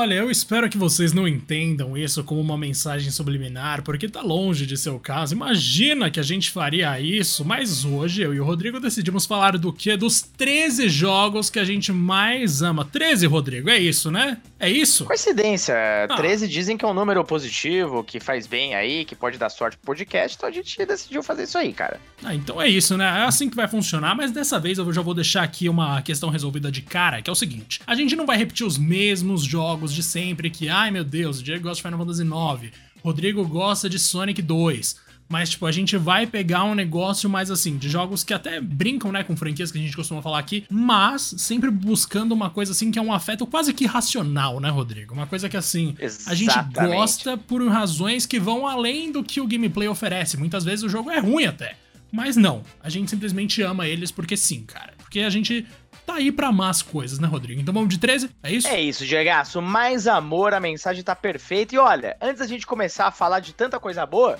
Olha, eu espero que vocês não entendam isso como uma mensagem subliminar, porque tá longe de ser o caso. Imagina que a gente faria isso, mas hoje eu e o Rodrigo decidimos falar do que? Dos 13 jogos que a gente mais ama. 13, Rodrigo, é isso, né? É isso? Coincidência. Ah. 13 dizem que é um número positivo, que faz bem aí, que pode dar sorte pro podcast, então a gente decidiu fazer isso aí, cara. Ah, então é isso, né? É assim que vai funcionar, mas dessa vez eu já vou deixar aqui uma questão resolvida de cara, que é o seguinte: a gente não vai repetir os mesmos jogos de sempre que, ai meu Deus, o Diego gosta de Final Fantasy IX, Rodrigo gosta de Sonic 2. Mas, tipo, a gente vai pegar um negócio mais assim, de jogos que até brincam, né, com franquias que a gente costuma falar aqui, mas sempre buscando uma coisa assim que é um afeto quase que racional, né, Rodrigo? Uma coisa que assim, Exatamente. a gente gosta por razões que vão além do que o gameplay oferece. Muitas vezes o jogo é ruim até. Mas não, a gente simplesmente ama eles porque sim, cara. Porque a gente tá aí pra amar as coisas, né, Rodrigo? Então vamos de 13? É isso? É isso, Diegaço. Mais amor, a mensagem tá perfeita. E olha, antes da gente começar a falar de tanta coisa boa,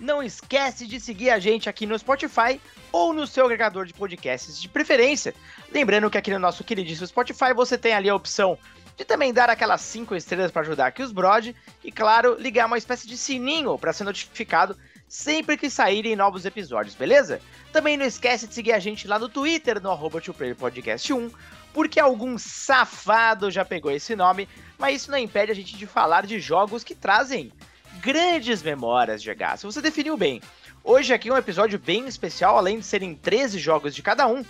não esquece de seguir a gente aqui no Spotify ou no seu agregador de podcasts de preferência. Lembrando que aqui no nosso queridíssimo Spotify você tem ali a opção de também dar aquelas 5 estrelas para ajudar aqui os Brod e, claro, ligar uma espécie de sininho para ser notificado sempre que saírem novos episódios, beleza? Também não esquece de seguir a gente lá no Twitter, no arroba Podcast 1, porque algum safado já pegou esse nome, mas isso não impede a gente de falar de jogos que trazem grandes memórias de H. Se você definiu bem. Hoje aqui é um episódio bem especial, além de serem 13 jogos de cada um,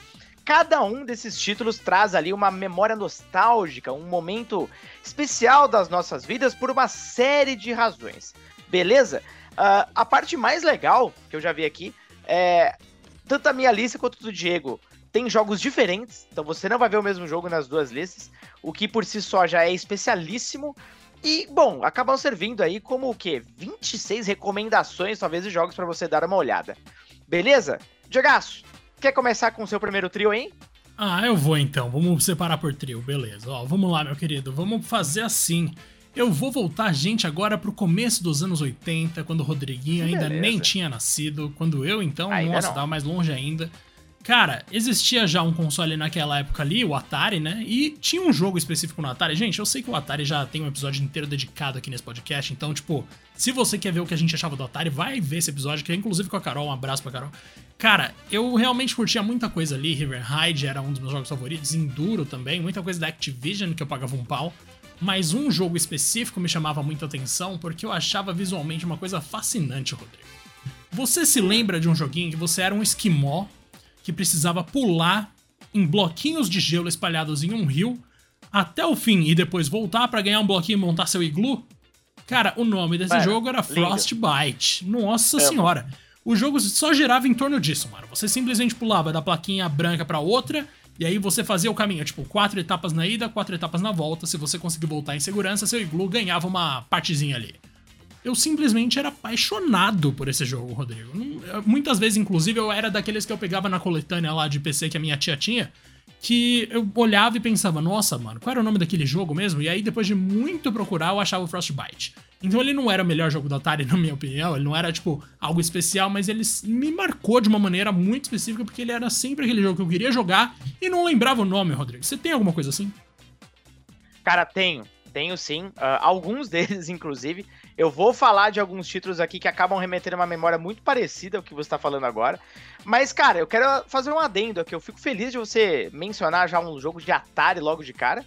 cada um desses títulos traz ali uma memória nostálgica, um momento especial das nossas vidas por uma série de razões. Beleza? Uh, a parte mais legal que eu já vi aqui é tanto a minha lista quanto do Diego tem jogos diferentes, então você não vai ver o mesmo jogo nas duas listas, o que por si só já é especialíssimo. E, bom, acabam servindo aí como o quê? 26 recomendações, talvez, de jogos para você dar uma olhada. Beleza? Diegaço, quer começar com o seu primeiro trio, hein? Ah, eu vou então. Vamos separar por trio, beleza. Ó, vamos lá, meu querido. Vamos fazer assim. Eu vou voltar a gente agora pro começo dos anos 80, quando o Rodriguinho ainda nem tinha nascido, quando eu então, ainda nossa, não. tava mais longe ainda. Cara, existia já um console naquela época ali, o Atari, né? E tinha um jogo específico no Atari. Gente, eu sei que o Atari já tem um episódio inteiro dedicado aqui nesse podcast, então, tipo, se você quer ver o que a gente achava do Atari, vai ver esse episódio, que é inclusive com a Carol, um abraço pra Carol. Cara, eu realmente curtia muita coisa ali, River Ride era um dos meus jogos favoritos, Enduro também, muita coisa da Activision que eu pagava um pau. Mas um jogo específico me chamava muita atenção porque eu achava visualmente uma coisa fascinante, Rodrigo. Você se lembra de um joguinho que você era um esquimó que precisava pular em bloquinhos de gelo espalhados em um rio até o fim e depois voltar para ganhar um bloquinho e montar seu iglu? Cara, o nome desse mano, jogo era Frostbite. Nossa é, senhora. O jogo só girava em torno disso, mano. Você simplesmente pulava da plaquinha branca para outra e aí você fazia o caminho, tipo, quatro etapas na ida, quatro etapas na volta. Se você conseguir voltar em segurança, seu iglu ganhava uma partezinha ali. Eu simplesmente era apaixonado por esse jogo, Rodrigo. Muitas vezes, inclusive, eu era daqueles que eu pegava na coletânea lá de PC que a minha tia tinha, que eu olhava e pensava, nossa, mano, qual era o nome daquele jogo mesmo? E aí, depois de muito procurar, eu achava o Frostbite. Então ele não era o melhor jogo da Atari, na minha opinião. Ele não era, tipo, algo especial, mas ele me marcou de uma maneira muito específica, porque ele era sempre aquele jogo que eu queria jogar e não lembrava o nome, Rodrigo. Você tem alguma coisa assim? Cara, tenho. Tenho sim. Uh, alguns deles, inclusive. Eu vou falar de alguns títulos aqui que acabam remetendo uma memória muito parecida ao que você está falando agora. Mas, cara, eu quero fazer um adendo aqui. Eu fico feliz de você mencionar já um jogo de Atari logo de cara.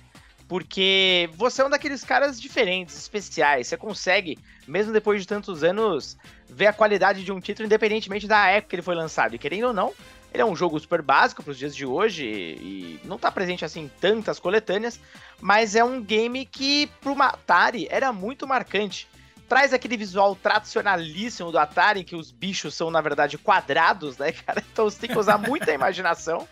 Porque você é um daqueles caras diferentes, especiais. Você consegue, mesmo depois de tantos anos, ver a qualidade de um título, independentemente da época que ele foi lançado. E querendo ou não, ele é um jogo super básico para os dias de hoje e não está presente assim em tantas coletâneas, mas é um game que para o Atari era muito marcante. Traz aquele visual tradicionalíssimo do Atari, que os bichos são na verdade quadrados, né, cara? Então você tem que usar muita imaginação.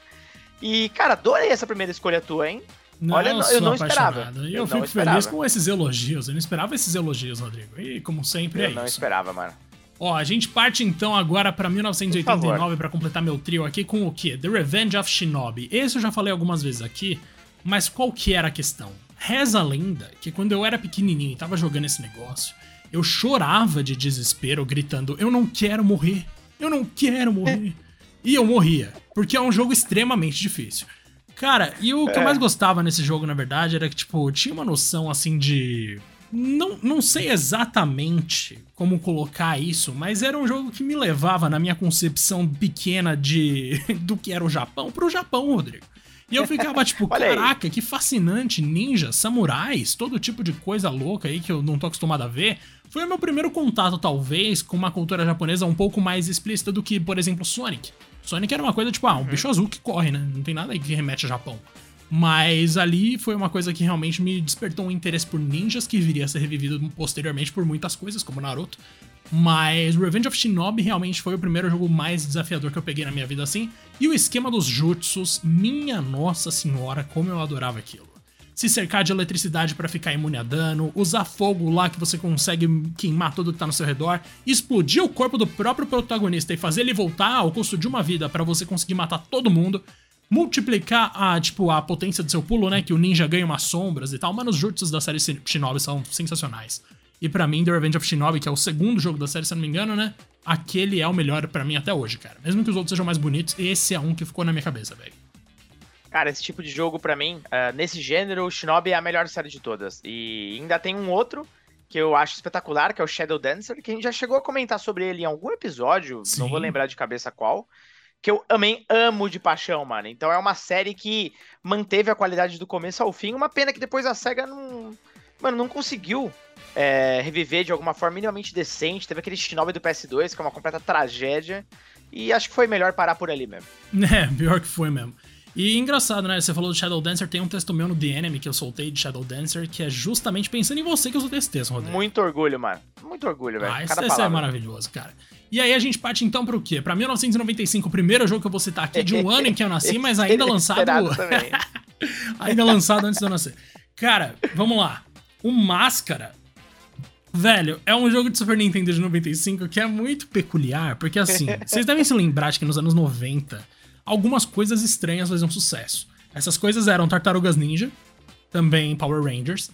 E, cara, adorei essa primeira escolha tua, hein? Não, Olha, eu, eu não esperava. Eu, eu fico esperava. feliz com esses elogios. Eu não esperava esses elogios, Rodrigo. E como sempre eu é isso. Eu não esperava, mano. Ó, a gente parte então agora para 1989 para completar meu trio aqui com o quê? The Revenge of Shinobi. Esse eu já falei algumas vezes aqui, mas qual que era a questão? Reza a lenda que quando eu era pequenininho e tava jogando esse negócio, eu chorava de desespero gritando: "Eu não quero morrer. Eu não quero morrer". e eu morria, porque é um jogo extremamente difícil. Cara, e o que é. eu mais gostava nesse jogo, na verdade, era que, tipo, tinha uma noção, assim, de... Não, não sei exatamente como colocar isso, mas era um jogo que me levava, na minha concepção pequena de do que era o Japão, pro Japão, Rodrigo. E eu ficava tipo, caraca, que fascinante, ninjas, samurais, todo tipo de coisa louca aí que eu não tô acostumado a ver. Foi o meu primeiro contato, talvez, com uma cultura japonesa um pouco mais explícita do que, por exemplo, Sonic. Sonic era uma coisa tipo, ah, um uhum. bicho azul que corre, né? Não tem nada aí que remete a Japão. Mas ali foi uma coisa que realmente me despertou um interesse por ninjas, que viria a ser revivido posteriormente por muitas coisas, como Naruto. Mas Revenge of Shinobi realmente foi o primeiro jogo mais desafiador que eu peguei na minha vida assim. E o esquema dos jutsus, minha nossa senhora, como eu adorava aquilo. Se cercar de eletricidade para ficar imune a dano, usar fogo lá que você consegue queimar tudo que tá no seu redor, explodir o corpo do próprio protagonista e fazer ele voltar ao custo de uma vida para você conseguir matar todo mundo, multiplicar a, tipo, a potência do seu pulo, né, que o ninja ganha umas sombras e tal, mas os jutsus da série Shinobi são sensacionais. E para mim, The Revenge of Shinobi, que é o segundo jogo da série, se eu não me engano, né? Aquele é o melhor para mim até hoje, cara. Mesmo que os outros sejam mais bonitos, esse é um que ficou na minha cabeça, velho. Cara, esse tipo de jogo, para mim, uh, nesse gênero, o Shinobi é a melhor série de todas. E ainda tem um outro que eu acho espetacular, que é o Shadow Dancer, que a gente já chegou a comentar sobre ele em algum episódio, Sim. não vou lembrar de cabeça qual, que eu também amo de paixão, mano. Então é uma série que manteve a qualidade do começo ao fim, uma pena que depois a SEGA não, mano, não conseguiu é, reviver de alguma forma minimamente decente. Teve aquele Shinobi do PS2, que é uma completa tragédia. E acho que foi melhor parar por ali mesmo. É, pior que foi mesmo. E engraçado, né? Você falou do Shadow Dancer, tem um texto meu no The Enemy que eu soltei de Shadow Dancer, que é justamente pensando em você que eu soltei esse texto, Rodrigo. Muito orgulho, mano. Muito orgulho, velho. Ah, esse, é maravilhoso, cara. E aí a gente parte então pro quê? Pra 1995, o primeiro jogo que eu vou citar aqui, de um ano em que eu nasci, mas ainda lançado. ainda lançado antes de eu nascer. Cara, vamos lá. O Máscara Velho, é um jogo de Super Nintendo de 95 que é muito peculiar, porque assim, vocês devem se lembrar de que nos anos 90, algumas coisas estranhas faziam sucesso. Essas coisas eram Tartarugas Ninja, também Power Rangers,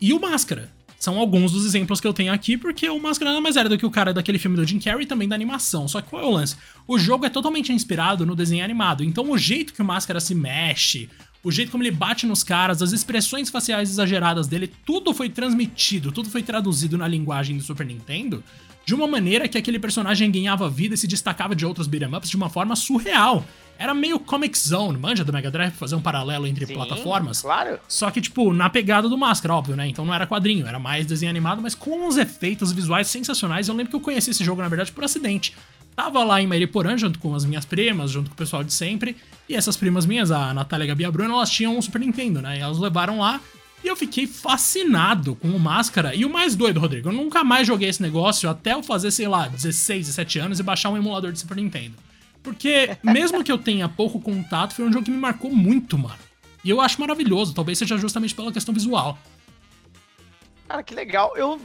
e o Máscara. São alguns dos exemplos que eu tenho aqui, porque o Máscara nada mais era do que o cara daquele filme do Jim Carrey e também da animação. Só que qual é o lance? O jogo é totalmente inspirado no desenho animado, então o jeito que o Máscara se mexe, o jeito como ele bate nos caras, as expressões faciais exageradas dele, tudo foi transmitido, tudo foi traduzido na linguagem do Super Nintendo de uma maneira que aquele personagem ganhava vida e se destacava de outros beat'em ups de uma forma surreal. Era meio Comic Zone, manja do Mega Drive, fazer um paralelo entre Sim, plataformas. Claro. Só que, tipo, na pegada do Máscara, óbvio, né? Então não era quadrinho, era mais desenho animado, mas com uns efeitos visuais sensacionais. Eu lembro que eu conheci esse jogo, na verdade, por acidente. Tava lá em Mariporã junto com as minhas primas, junto com o pessoal de sempre. E essas primas minhas, a Natália, a Gabi e a Bruna, elas tinham um Super Nintendo, né? E elas levaram lá. E eu fiquei fascinado com o Máscara. E o mais doido, Rodrigo, eu nunca mais joguei esse negócio até eu fazer, sei lá, 16, 17 anos e baixar um emulador de Super Nintendo. Porque, mesmo que eu tenha pouco contato, foi um jogo que me marcou muito, mano. E eu acho maravilhoso, talvez seja justamente pela questão visual. Cara, que legal. Eu,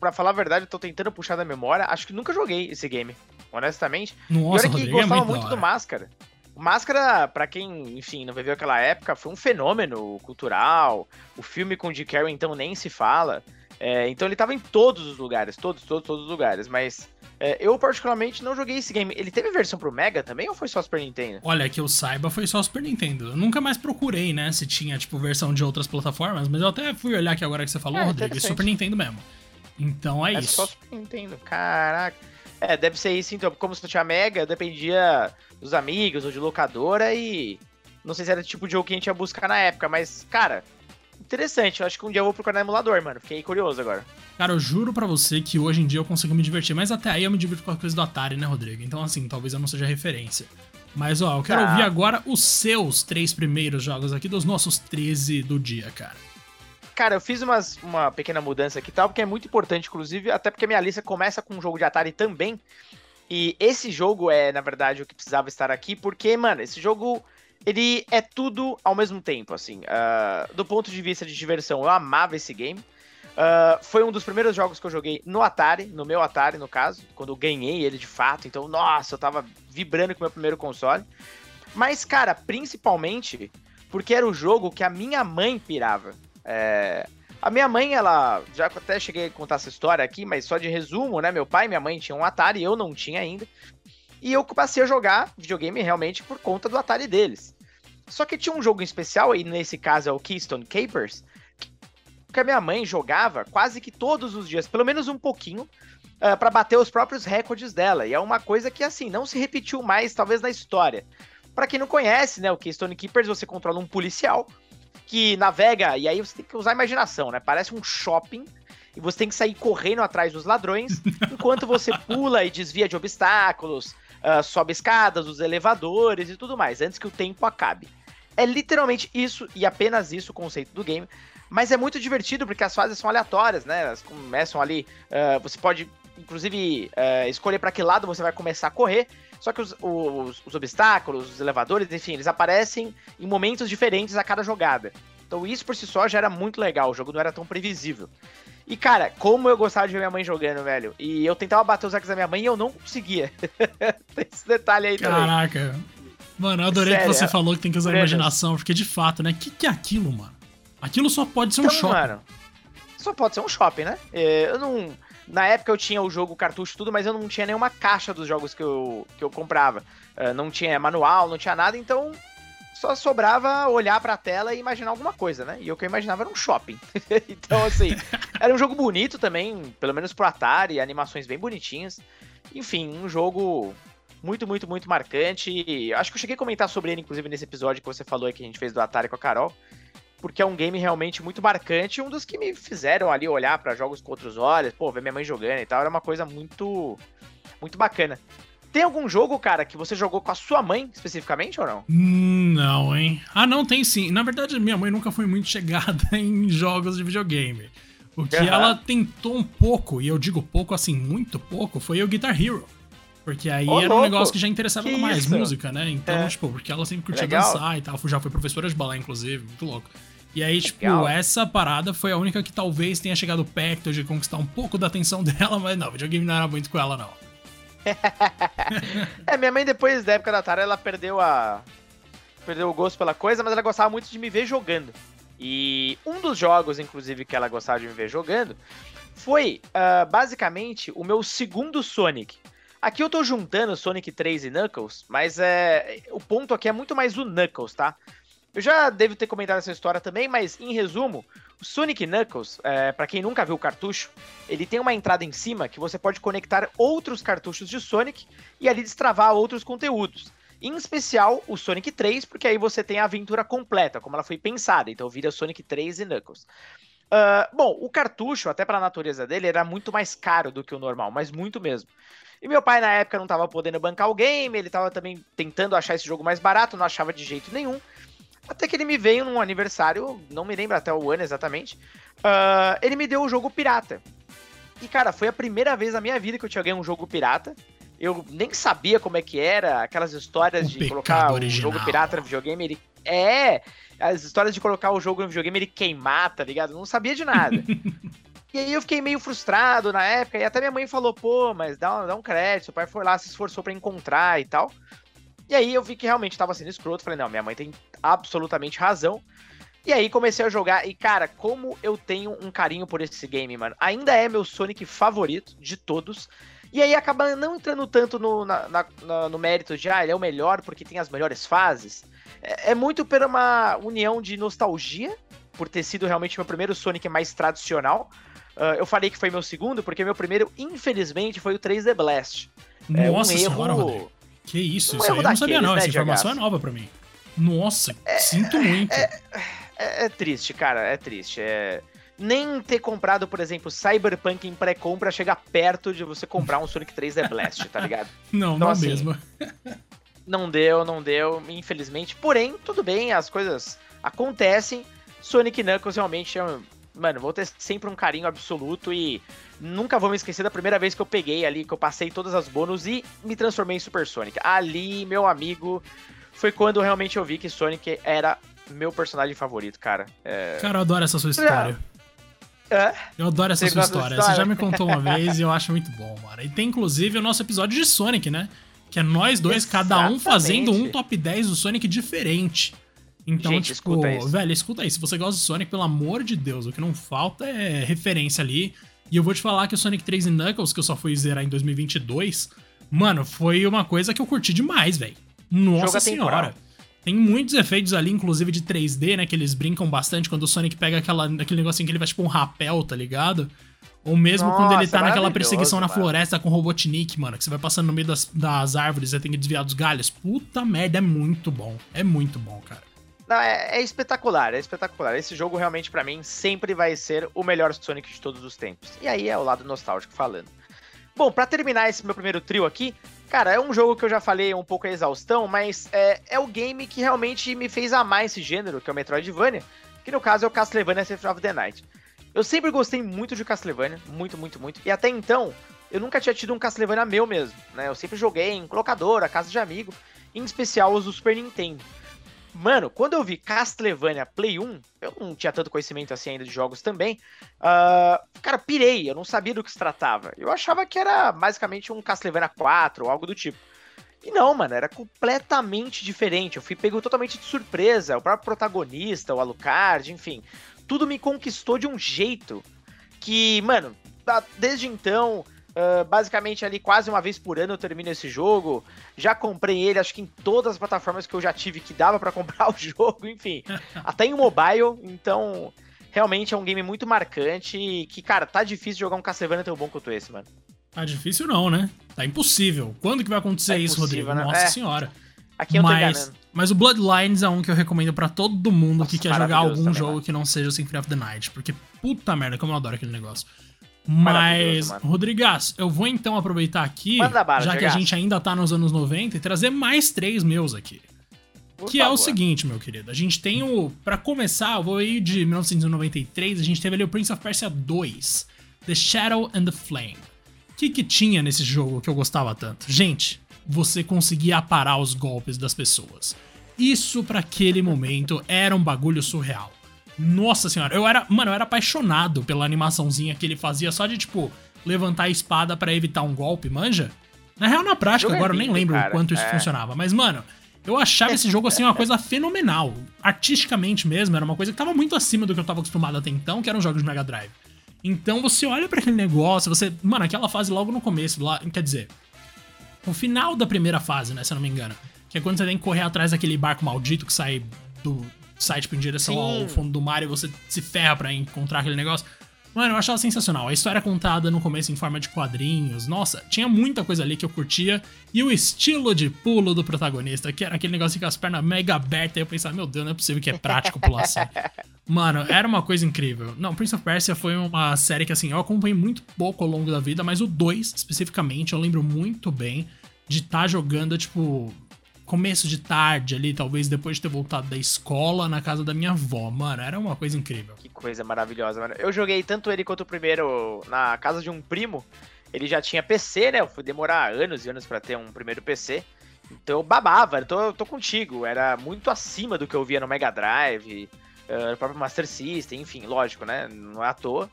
pra falar a verdade, eu tô tentando puxar da memória, acho que nunca joguei esse game honestamente. Nossa, e olha que Rodrigo, é gostava é muito do Máscara. O Máscara, para quem, enfim, não viveu aquela época, foi um fenômeno cultural. O filme com o Jim Carrey, então, nem se fala. É, então ele tava em todos os lugares, todos, todos, todos os lugares. Mas é, eu, particularmente, não joguei esse game. Ele teve versão pro Mega também ou foi só Super Nintendo? Olha, que eu saiba, foi só Super Nintendo. Eu nunca mais procurei, né, se tinha, tipo, versão de outras plataformas. Mas eu até fui olhar aqui agora que você falou, é, Rodrigo, Super Nintendo mesmo. Então é, é isso. É só Super Nintendo, caraca. É, deve ser isso então. Como se não tinha Mega, dependia dos amigos ou de locadora e. Não sei se era o tipo de jogo que a gente ia buscar na época, mas, cara, interessante. Eu acho que um dia eu vou procurar no emulador, mano. Fiquei curioso agora. Cara, eu juro para você que hoje em dia eu consigo me divertir, mas até aí eu me divirto com a coisa do Atari, né, Rodrigo? Então, assim, talvez eu não seja referência. Mas, ó, eu quero tá. ouvir agora os seus três primeiros jogos aqui dos nossos 13 do dia, cara. Cara, eu fiz umas, uma pequena mudança aqui e tal, porque é muito importante, inclusive, até porque minha lista começa com um jogo de Atari também. E esse jogo é, na verdade, o que precisava estar aqui, porque, mano, esse jogo ele é tudo ao mesmo tempo, assim. Uh, do ponto de vista de diversão, eu amava esse game. Uh, foi um dos primeiros jogos que eu joguei no Atari, no meu Atari, no caso, quando eu ganhei ele de fato. Então, nossa, eu tava vibrando com o meu primeiro console. Mas, cara, principalmente porque era o jogo que a minha mãe pirava. É... A minha mãe, ela. Já até cheguei a contar essa história aqui, mas só de resumo, né? Meu pai e minha mãe tinham um Atari, eu não tinha ainda. E eu passei a jogar videogame realmente por conta do Atari deles. Só que tinha um jogo em especial, e nesse caso é o Keystone Capers, que a minha mãe jogava quase que todos os dias, pelo menos um pouquinho, uh, para bater os próprios recordes dela. E é uma coisa que, assim, não se repetiu mais, talvez, na história. Para quem não conhece, né, o Keystone Keepers, você controla um policial que navega, e aí você tem que usar a imaginação, né? Parece um shopping, e você tem que sair correndo atrás dos ladrões, enquanto você pula e desvia de obstáculos, uh, sobe escadas, os elevadores e tudo mais, antes que o tempo acabe. É literalmente isso e apenas isso o conceito do game. Mas é muito divertido porque as fases são aleatórias, né? Elas começam ali. Uh, você pode, inclusive, uh, escolher para que lado você vai começar a correr. Só que os, os, os, obstáculos, os elevadores, enfim, eles aparecem em momentos diferentes a cada jogada. Então isso por si só já era muito legal, o jogo não era tão previsível. E cara, como eu gostava de ver minha mãe jogando, velho. E eu tentava bater os hacks da minha mãe e eu não conseguia. tem esse detalhe aí também. Caraca. Mano, eu adorei Sério, que você é... falou que tem que usar a imaginação, porque de fato, né? O que, que é aquilo, mano? Aquilo só pode ser então, um shopping. Mano, só pode ser um shopping, né? É, eu não. Na época eu tinha o jogo cartucho tudo, mas eu não tinha nenhuma caixa dos jogos que eu, que eu comprava. Uh, não tinha manual, não tinha nada, então só sobrava olhar pra tela e imaginar alguma coisa, né? E o que eu imaginava era um shopping. então, assim, era um jogo bonito também, pelo menos pro Atari, animações bem bonitinhas. Enfim, um jogo muito, muito, muito marcante. Acho que eu cheguei a comentar sobre ele, inclusive, nesse episódio que você falou aí que a gente fez do Atari com a Carol porque é um game realmente muito marcante, um dos que me fizeram ali olhar para jogos com outros olhos, pô, ver minha mãe jogando e tal, era uma coisa muito muito bacana. Tem algum jogo, cara, que você jogou com a sua mãe especificamente ou não? Hum, não, hein? Ah, não, tem sim. Na verdade, minha mãe nunca foi muito chegada em jogos de videogame. O que uhum. ela tentou um pouco, e eu digo pouco assim, muito pouco, foi o Guitar Hero. Porque aí era louco. um negócio que já interessava que mais, isso? música, né? Então, é. tipo, porque ela sempre curtia Legal. dançar e tal. Já foi professora de balé, inclusive, muito louco. E aí, tipo, Legal. essa parada foi a única que talvez tenha chegado perto de conquistar um pouco da atenção dela, mas não, o videogame não era muito com ela, não. é, minha mãe, depois da época da Tara, ela perdeu a. Perdeu o gosto pela coisa, mas ela gostava muito de me ver jogando. E um dos jogos, inclusive, que ela gostava de me ver jogando foi uh, basicamente o meu segundo Sonic. Aqui eu tô juntando Sonic 3 e Knuckles, mas é, o ponto aqui é muito mais o Knuckles, tá? Eu já devo ter comentado essa história também, mas em resumo, o Sonic Knuckles, é, para quem nunca viu o cartucho, ele tem uma entrada em cima que você pode conectar outros cartuchos de Sonic e ali destravar outros conteúdos. Em especial o Sonic 3, porque aí você tem a aventura completa, como ela foi pensada. Então vira Sonic 3 e Knuckles. Uh, bom, o cartucho, até para a natureza dele, era muito mais caro do que o normal, mas muito mesmo. E meu pai na época não estava podendo bancar o game, ele estava também tentando achar esse jogo mais barato, não achava de jeito nenhum. Até que ele me veio num aniversário, não me lembro até o ano exatamente. Uh, ele me deu o jogo pirata. E, cara, foi a primeira vez na minha vida que eu tinha ganho um jogo pirata. Eu nem sabia como é que era, aquelas histórias o de colocar o jogo pirata no videogame. Ele é, as histórias de colocar o jogo no videogame ele queimar, tá ligado? Eu não sabia de nada. e aí eu fiquei meio frustrado na época, e até minha mãe falou, pô, mas dá, dá um crédito, seu pai foi lá, se esforçou para encontrar e tal. E aí eu vi que realmente tava sendo escroto. Falei, não, minha mãe tem absolutamente razão. E aí comecei a jogar. E, cara, como eu tenho um carinho por esse game, mano. Ainda é meu Sonic favorito de todos. E aí acaba não entrando tanto no, na, na, no mérito de, ah, ele é o melhor porque tem as melhores fases. É, é muito por uma união de nostalgia, por ter sido realmente meu primeiro Sonic mais tradicional. Uh, eu falei que foi meu segundo, porque meu primeiro, infelizmente, foi o 3D Blast. Nossa é um senhora, erro. Que isso, isso aí eu não sabia não, né, essa informação é nova para mim. Nossa, é, sinto muito. É, é, é, triste, cara, é triste. É... Nem ter comprado, por exemplo, Cyberpunk em pré-compra chega perto de você comprar um Sonic 3D Blast, tá ligado? Não, então, não assim, mesmo. não deu, não deu, infelizmente. Porém, tudo bem, as coisas acontecem. Sonic Knuckles realmente é mano, vou ter sempre um carinho absoluto e nunca vou me esquecer da primeira vez que eu peguei ali, que eu passei todas as bônus e me transformei em Super Sonic. Ali, meu amigo, foi quando realmente eu vi que Sonic era meu personagem favorito, cara. É... Cara, eu adoro essa sua história. É? Eu adoro essa Você sua história. história. Você já me contou uma vez e eu acho muito bom, mano. E tem inclusive o nosso episódio de Sonic, né? Que é nós dois, Exatamente. cada um fazendo um top 10 do Sonic diferente. Então, Gente, tipo, escuta isso. velho, escuta aí. Se você gosta de Sonic, pelo amor de Deus, o que não falta é referência ali. E eu vou te falar que o Sonic 3 e Knuckles, que eu só fui zerar em 2022, mano, foi uma coisa que eu curti demais, velho. Nossa senhora. Tem muitos efeitos ali, inclusive de 3D, né? Que eles brincam bastante quando o Sonic pega aquela, aquele negocinho que ele vai tipo um rapel, tá ligado? Ou mesmo Nossa, quando ele tá naquela perseguição na floresta com o Robotnik, mano, que você vai passando no meio das, das árvores, você tem que desviar dos galhos. Puta merda, é muito bom. É muito bom, cara. Não, é, é, espetacular, é espetacular. Esse jogo realmente para mim sempre vai ser o melhor Sonic de todos os tempos. E aí é o lado nostálgico falando. Bom, para terminar esse meu primeiro trio aqui, cara, é um jogo que eu já falei um pouco a exaustão, mas é, é o game que realmente me fez amar esse gênero, que é o Metroidvania, que no caso é o Castlevania Symphony of the Night. Eu sempre gostei muito de Castlevania, muito, muito, muito. E até então, eu nunca tinha tido um Castlevania meu mesmo, né? Eu sempre joguei em locadora, casa de amigo, em especial os do Super Nintendo. Mano, quando eu vi Castlevania Play 1, eu não tinha tanto conhecimento assim ainda de jogos também. Uh, cara, pirei, eu não sabia do que se tratava. Eu achava que era basicamente um Castlevania 4 ou algo do tipo. E não, mano, era completamente diferente. Eu fui pego totalmente de surpresa. O próprio protagonista, o Alucard, enfim tudo me conquistou de um jeito que, mano, desde então, uh, basicamente ali quase uma vez por ano eu termino esse jogo. Já comprei ele, acho que em todas as plataformas que eu já tive que dava para comprar o jogo, enfim, até em mobile. Então, realmente é um game muito marcante e que, cara, tá difícil jogar um Castlevania tão bom quanto esse, mano. Tá difícil não, né? Tá impossível. Quando que vai acontecer tá isso, Rodrigo? Né? Nossa é. senhora. Aqui eu mas, tô mas o Bloodlines é um que eu recomendo para todo mundo Nossa, que quer jogar algum jogo que não seja o Symphony of the Night. Porque puta merda, como eu adoro aquele negócio. Mas, Rodrigas, eu vou então aproveitar aqui, já que a gente ainda tá nos anos 90, e trazer mais três meus aqui. Por que favor. é o seguinte, meu querido. A gente tem o. para começar, eu vou ir de 1993, a gente teve ali o Prince of Persia 2, The Shadow and the Flame. O que, que tinha nesse jogo que eu gostava tanto? Gente, você conseguia parar os golpes das pessoas. Isso para aquele momento era um bagulho surreal. Nossa senhora, eu era, mano, eu era apaixonado pela animaçãozinha que ele fazia só de tipo levantar a espada para evitar um golpe, manja? Na real, na prática, agora eu nem lembro o quanto isso é. funcionava, mas mano, eu achava esse jogo assim uma coisa fenomenal. Artisticamente mesmo, era uma coisa que tava muito acima do que eu tava acostumado até então, que eram jogos de Mega Drive. Então você olha para aquele negócio, você. Mano, aquela fase logo no começo, lá, quer dizer, o final da primeira fase, né, se eu não me engano. Que é quando você tem que correr atrás daquele barco maldito que sai do. Sai tipo, em direção Sim. ao fundo do mar e você se ferra para encontrar aquele negócio. Mano, eu achava sensacional. A história contada no começo em forma de quadrinhos. Nossa, tinha muita coisa ali que eu curtia. E o estilo de pulo do protagonista, que era aquele negócio com as pernas mega abertas. E eu pensava, meu Deus, não é possível que é prático pular assim. Mano, era uma coisa incrível. Não, Prince of Persia foi uma série que, assim, eu acompanhei muito pouco ao longo da vida, mas o 2, especificamente, eu lembro muito bem de estar tá jogando, tipo, começo de tarde ali, talvez depois de ter voltado da escola na casa da minha avó. Mano, era uma coisa incrível. Que coisa maravilhosa, mano. Eu joguei tanto ele quanto o primeiro na casa de um primo. Ele já tinha PC, né? Eu fui demorar anos e anos para ter um primeiro PC. Então eu babava, eu tô, tô contigo. Era muito acima do que eu via no Mega Drive, uh, no próprio Master System, enfim, lógico, né? Não é à toa.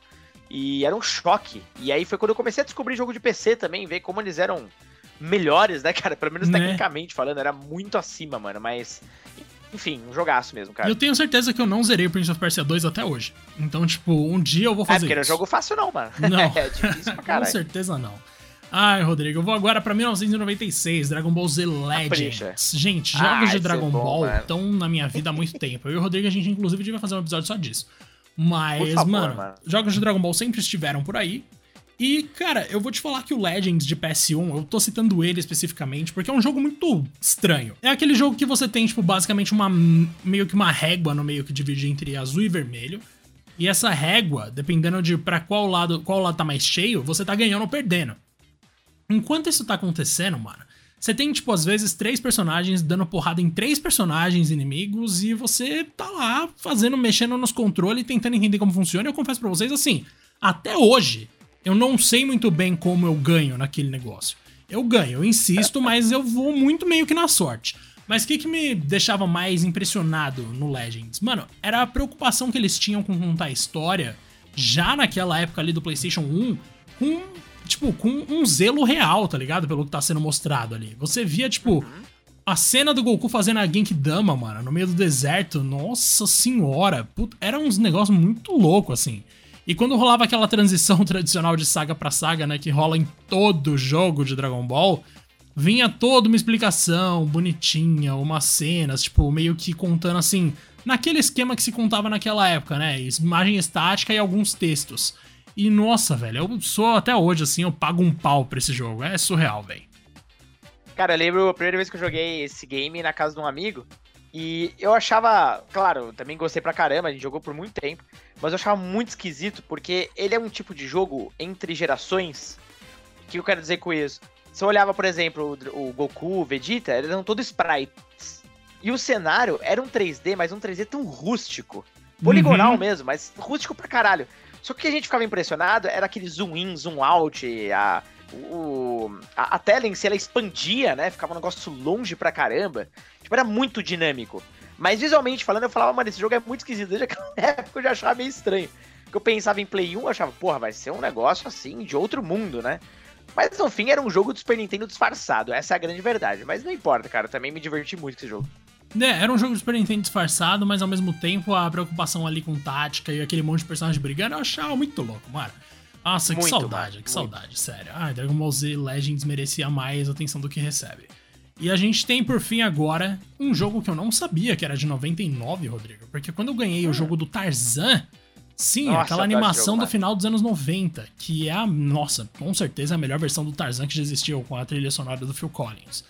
E era um choque. E aí foi quando eu comecei a descobrir jogo de PC também, ver como eles eram melhores, né, cara? Pelo menos né? tecnicamente falando, era muito acima, mano. Mas, enfim, um jogaço mesmo, cara. Eu tenho certeza que eu não zerei o Prince of Persia 2 até hoje. Então, tipo, um dia eu vou fazer. É, porque não é jogo fácil, não, mano. Não. é difícil pra caralho. Com certeza não. Ai, Rodrigo, eu vou agora pra 1996, Dragon Ball Z Legends. Gente, jogos de Dragon bom, Ball estão na minha vida há muito tempo. Eu e o Rodrigo, a gente inclusive devia fazer um episódio só disso. Mas, favor, mano, mano, jogos de Dragon Ball sempre estiveram por aí. E, cara, eu vou te falar que o Legends de PS1, eu tô citando ele especificamente, porque é um jogo muito estranho. É aquele jogo que você tem, tipo, basicamente uma. meio que uma régua no meio que divide entre azul e vermelho. E essa régua, dependendo de para qual lado, qual lado tá mais cheio, você tá ganhando ou perdendo. Enquanto isso tá acontecendo, mano, você tem, tipo, às vezes três personagens dando porrada em três personagens inimigos e você tá lá fazendo, mexendo nos controles, tentando entender como funciona. E eu confesso pra vocês assim, até hoje, eu não sei muito bem como eu ganho naquele negócio. Eu ganho, eu insisto, mas eu vou muito meio que na sorte. Mas o que, que me deixava mais impressionado no Legends? Mano, era a preocupação que eles tinham com contar a história já naquela época ali do PlayStation 1 com, tipo, com um zelo real, tá ligado? Pelo que tá sendo mostrado ali. Você via, tipo, a cena do Goku fazendo a Genkidama, mano, no meio do deserto. Nossa senhora, puta, era uns negócios muito loucos, assim. E quando rolava aquela transição tradicional de saga para saga, né, que rola em todo jogo de Dragon Ball, vinha toda uma explicação bonitinha, umas cenas, tipo, meio que contando assim, naquele esquema que se contava naquela época, né? Imagem estática e alguns textos. E nossa, velho, eu sou até hoje assim, eu pago um pau pra esse jogo. É surreal, velho. Cara, eu lembro a primeira vez que eu joguei esse game na casa de um amigo. E eu achava, claro, também gostei pra caramba, a gente jogou por muito tempo, mas eu achava muito esquisito porque ele é um tipo de jogo entre gerações. O que eu quero dizer com isso? Você olhava, por exemplo, o, Goku, o Vegeta, eles eram todos sprites. E o cenário era um 3D, mas um 3D tão rústico. Poligonal uhum. mesmo, mas rústico pra caralho. Só que o que a gente ficava impressionado era aquele zoom in, zoom out, a, o, a, a, tela em si ela expandia, né? Ficava um negócio longe pra caramba. Tipo, era muito dinâmico. Mas visualmente falando, eu falava, mano, esse jogo é muito esquisito. Desde aquela época eu já achava meio estranho. Porque eu pensava em Play 1, eu achava, porra, vai ser um negócio assim, de outro mundo, né? Mas no fim era um jogo do Super Nintendo disfarçado, essa é a grande verdade. Mas não importa, cara, eu também me diverti muito com esse jogo. É, era um jogo do Super Nintendo disfarçado, mas ao mesmo tempo a preocupação ali com tática e aquele monte de personagens brigando, eu achava muito louco, mano. Nossa, muito, que saudade, mano, que muito. saudade, sério. Ah, Dragon Ball Z Legends merecia mais atenção do que recebe. E a gente tem, por fim, agora, um jogo que eu não sabia que era de 99, Rodrigo. Porque quando eu ganhei hum. o jogo do Tarzan, sim, nossa, aquela animação jogo, do final dos anos 90, que é a, nossa, com certeza a melhor versão do Tarzan que já existiu, com a trilha sonora do Phil Collins.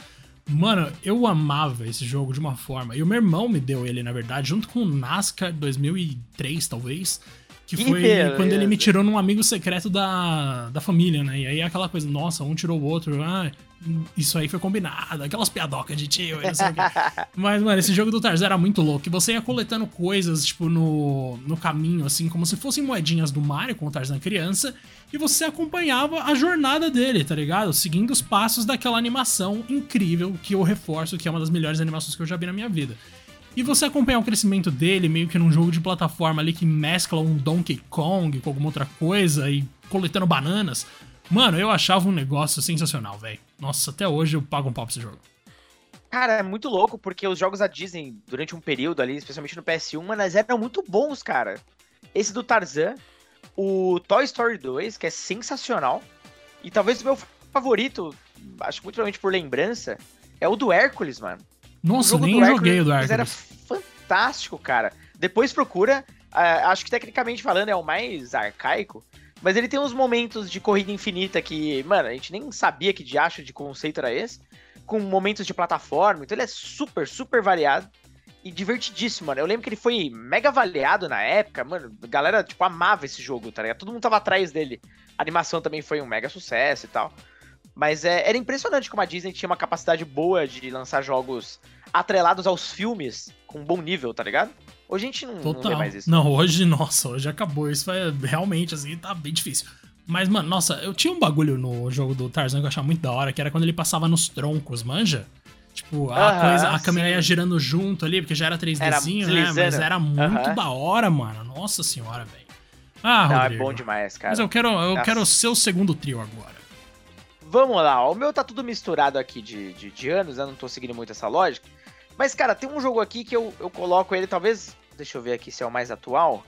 Mano, eu amava esse jogo de uma forma. E o meu irmão me deu ele, na verdade, junto com o NASCAR 2003, talvez. Que, que foi beleza. quando ele me tirou num amigo secreto da, da família, né? E aí aquela coisa, nossa, um tirou o outro, ah, isso aí foi combinado, aquelas piadocas de tio, não sei o Mas, mano, esse jogo do Tarzan era muito louco. E você ia coletando coisas, tipo, no, no caminho, assim, como se fossem moedinhas do Mario com o Tarzan criança. E você acompanhava a jornada dele, tá ligado? Seguindo os passos daquela animação incrível, que eu reforço que é uma das melhores animações que eu já vi na minha vida. E você acompanhar o crescimento dele, meio que num jogo de plataforma ali que mescla um Donkey Kong com alguma outra coisa e coletando bananas. Mano, eu achava um negócio sensacional, velho. Nossa, até hoje eu pago um pau pra esse jogo. Cara, é muito louco, porque os jogos da Disney, durante um período ali, especialmente no PS1, mas eram muito bons, cara. Esse do Tarzan, o Toy Story 2, que é sensacional, e talvez o meu favorito, acho muito provavelmente por lembrança, é o do Hércules, mano. Nossa, nem joguei o do Hércules. era fantástico, cara. Depois procura, uh, acho que tecnicamente falando é o mais arcaico, mas ele tem uns momentos de corrida infinita que, mano, a gente nem sabia que diacho de conceito era esse. Com momentos de plataforma. Então ele é super, super variado. E divertidíssimo, mano. Eu lembro que ele foi mega avaliado na época, mano. A galera, tipo, amava esse jogo, tá ligado? Todo mundo tava atrás dele. A animação também foi um mega sucesso e tal. Mas é, era impressionante como a Disney tinha uma capacidade boa de lançar jogos atrelados aos filmes com um bom nível, tá ligado? Hoje a gente não, Total. não vê mais isso. Não, hoje, nossa, hoje acabou. Isso foi realmente, assim, tá bem difícil. Mas, mano, nossa, eu tinha um bagulho no jogo do Tarzan que eu achava muito da hora, que era quando ele passava nos troncos, manja? Tipo, a, coisa, a câmera ia girando junto ali, porque já era 3Dzinho, era né? Mas era muito da hora, mano. Nossa senhora, velho. Ah, Não, Rodrigo. é bom demais, cara. Mas eu quero, eu quero ser o segundo trio agora. Vamos lá, o meu tá tudo misturado aqui de, de, de anos, eu não tô seguindo muito essa lógica. Mas, cara, tem um jogo aqui que eu, eu coloco ele, talvez. Deixa eu ver aqui se é o mais atual.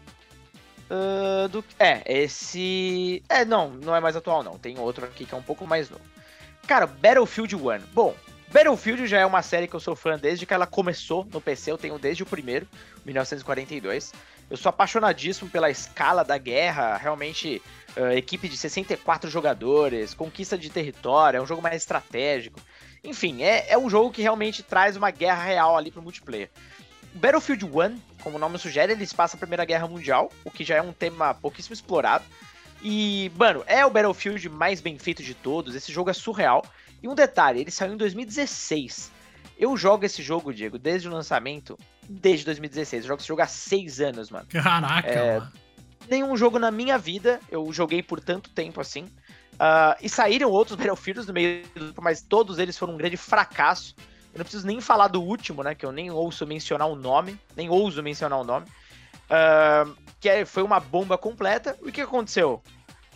Uh, do, é, esse. É, não, não é mais atual, não. Tem outro aqui que é um pouco mais novo. Cara, Battlefield 1. Bom, Battlefield já é uma série que eu sou fã desde que ela começou no PC, eu tenho desde o primeiro, 1942. Eu sou apaixonadíssimo pela escala da guerra, realmente, uh, equipe de 64 jogadores, conquista de território, é um jogo mais estratégico. Enfim, é, é um jogo que realmente traz uma guerra real ali pro multiplayer. Battlefield 1, como o nome sugere, ele se passa a Primeira Guerra Mundial, o que já é um tema pouquíssimo explorado. E, mano, é o Battlefield mais bem feito de todos, esse jogo é surreal. E um detalhe, ele saiu em 2016. Eu jogo esse jogo, Diego, desde o lançamento, desde 2016. Eu jogo esse jogo há seis anos, mano. Caraca, é, mano. Nenhum jogo na minha vida eu joguei por tanto tempo assim. Uh, e saíram outros Battlefields no meio do mas todos eles foram um grande fracasso. Eu não preciso nem falar do último, né? Que eu nem ouço mencionar o nome, nem ouso mencionar o nome. Uh, que é, foi uma bomba completa. E o que aconteceu?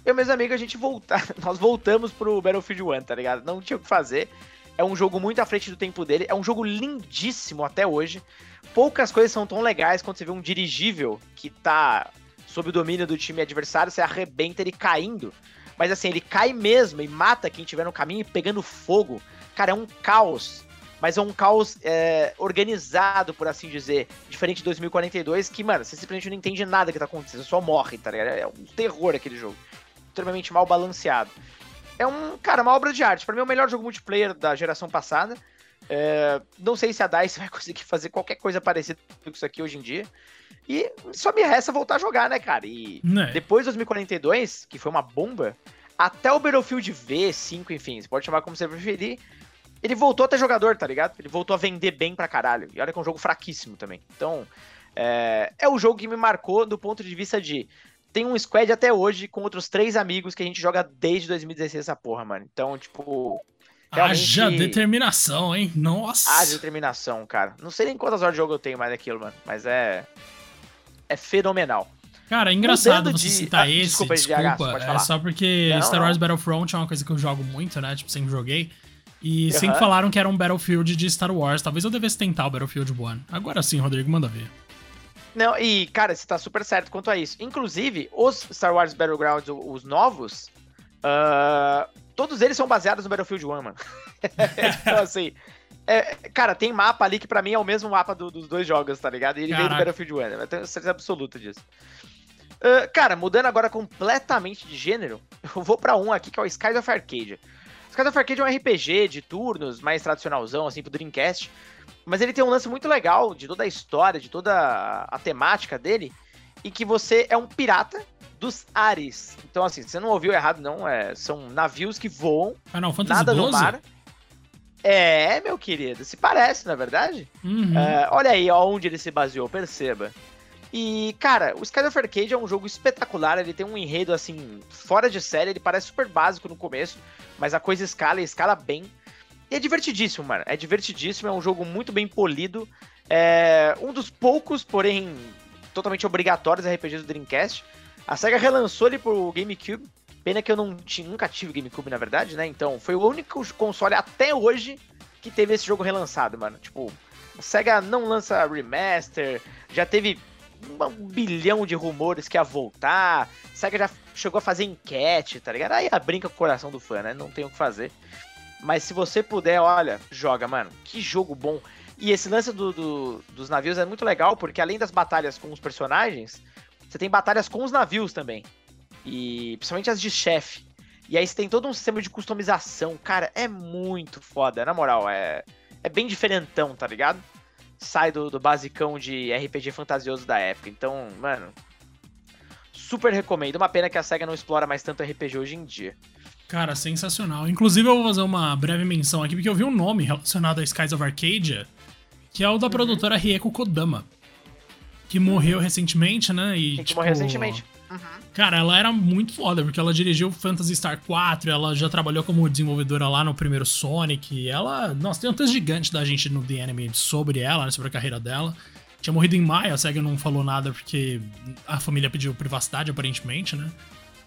Eu meus amigos, a gente voltar, nós voltamos pro Battlefield 1, tá ligado? Não tinha o que fazer. É um jogo muito à frente do tempo dele. É um jogo lindíssimo até hoje. Poucas coisas são tão legais quando você vê um dirigível que tá sob o domínio do time adversário, você arrebenta ele caindo Mas assim, ele cai mesmo e mata quem tiver no caminho pegando fogo. Cara, é um caos. Mas é um caos é, organizado, por assim dizer. Diferente de 2042, que, mano, você simplesmente não entende nada que tá acontecendo. Você só morre, tá ligado? É um terror aquele jogo. Extremamente mal balanceado. É um, cara, uma obra de arte. Para mim é o melhor jogo multiplayer da geração passada. É, não sei se a DICE vai conseguir fazer qualquer coisa parecida com isso aqui hoje em dia. E só me resta voltar a jogar, né, cara? E é. depois de 2042, que foi uma bomba, até o Battlefield V, 5, enfim, você pode chamar como você preferir, ele voltou a ter jogador, tá ligado? Ele voltou a vender bem pra caralho. E olha que é um jogo fraquíssimo também. Então, é, é o jogo que me marcou do ponto de vista de. Tem um squad até hoje com outros três amigos que a gente joga desde 2016 essa porra, mano. Então, tipo. Realmente... Haja determinação, hein? Nossa! Haja determinação, cara. Não sei nem quantas horas de jogo eu tenho mais daquilo, mano. Mas é é fenomenal. Cara, é engraçado você de... citar ah, esse, desculpa, desculpa é só porque não, Star Wars não. Battlefront é uma coisa que eu jogo muito, né? Tipo, sempre joguei. E uhum. sempre falaram que era um Battlefield de Star Wars. Talvez eu devesse tentar o Battlefield 1. Agora sim, Rodrigo, manda ver. Não, e, cara, você tá super certo quanto a isso. Inclusive, os Star Wars Battlegrounds, os novos, uh, todos eles são baseados no Battlefield 1, mano. então, assim, é, cara, tem mapa ali que para mim é o mesmo mapa do, dos dois jogos, tá ligado? E ele Caraca. veio do Battlefield 1, eu tenho certeza absoluta disso. Uh, cara, mudando agora completamente de gênero, eu vou para um aqui que é o Skies of Arcadia. Skies of Arcadia é um RPG de turnos, mais tradicionalzão, assim, pro Dreamcast. Mas ele tem um lance muito legal de toda a história, de toda a temática dele, e que você é um pirata dos ares. Então, assim, você não ouviu errado, não. É, são navios que voam, ah, não, nada 12? no mar. É, meu querido, se parece, na é verdade. Uhum. É, olha aí onde ele se baseou, perceba. E, cara, o Skies of Arcade é um jogo espetacular, ele tem um enredo, assim, fora de série, ele parece super básico no começo, mas a coisa escala e escala bem. E é divertidíssimo, mano, é divertidíssimo, é um jogo muito bem polido, é um dos poucos, porém, totalmente obrigatórios RPGs do Dreamcast. A SEGA relançou ele pro GameCube, Pena que eu não tinha, nunca tive GameCube, na verdade, né? Então, foi o único console até hoje que teve esse jogo relançado, mano. Tipo, a SEGA não lança remaster, já teve um bilhão de rumores que ia voltar, a SEGA já chegou a fazer enquete, tá ligado? Aí brinca com o coração do fã, né? Não tem o que fazer. Mas se você puder, olha, joga, mano. Que jogo bom. E esse lance do, do, dos navios é muito legal, porque além das batalhas com os personagens, você tem batalhas com os navios também. E principalmente as de chefe. E aí você tem todo um sistema de customização. Cara, é muito foda. Na moral, é, é bem diferentão, tá ligado? Sai do, do basicão de RPG fantasioso da época. Então, mano. Super recomendo. Uma pena que a SEGA não explora mais tanto RPG hoje em dia. Cara, sensacional. Inclusive, eu vou fazer uma breve menção aqui, porque eu vi um nome relacionado a Skies of Arcadia, que é o da uhum. produtora Rieko Kodama. Que morreu recentemente, né? E, que tipo, morreu recentemente. Cara, ela era muito foda, porque ela dirigiu Phantasy Star 4, ela já trabalhou como desenvolvedora lá no primeiro Sonic. Ela. Nossa, tem um texto gigante da gente no The Anime sobre ela, né, sobre a carreira dela. Tinha morrido em maio, a SEGA não falou nada porque a família pediu privacidade, aparentemente, né?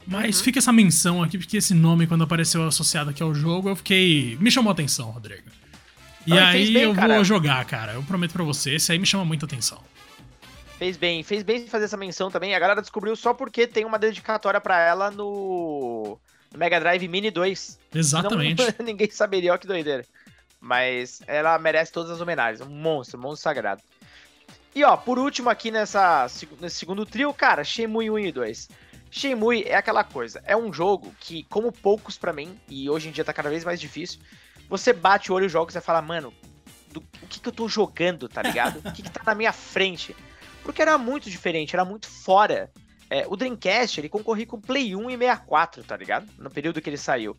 Mas uhum. fica essa menção aqui, porque esse nome, quando apareceu associado aqui ao jogo, eu fiquei. Me chamou a atenção, Rodrigo. E ah, aí bem, eu cara. vou jogar, cara. Eu prometo pra você, esse aí me chama muita atenção. Fez bem, fez bem fazer essa menção também. A galera descobriu só porque tem uma dedicatória para ela no... no, Mega Drive Mini 2. Exatamente. Não, ninguém saberia, ó que doideira. Mas ela merece todas as homenagens. Um monstro, um monstro sagrado. E ó, por último aqui nessa, nesse segundo trio, cara, Shenmue 1 e 2. Shenmue é aquela coisa, é um jogo que, como poucos para mim, e hoje em dia tá cada vez mais difícil, você bate o olho e joga e você fala, mano, do, o que que eu tô jogando, tá ligado? O que que tá na minha frente? Porque era muito diferente, era muito fora. É, o Dreamcast, ele concorria com Play 1 e 64, tá ligado? No período que ele saiu.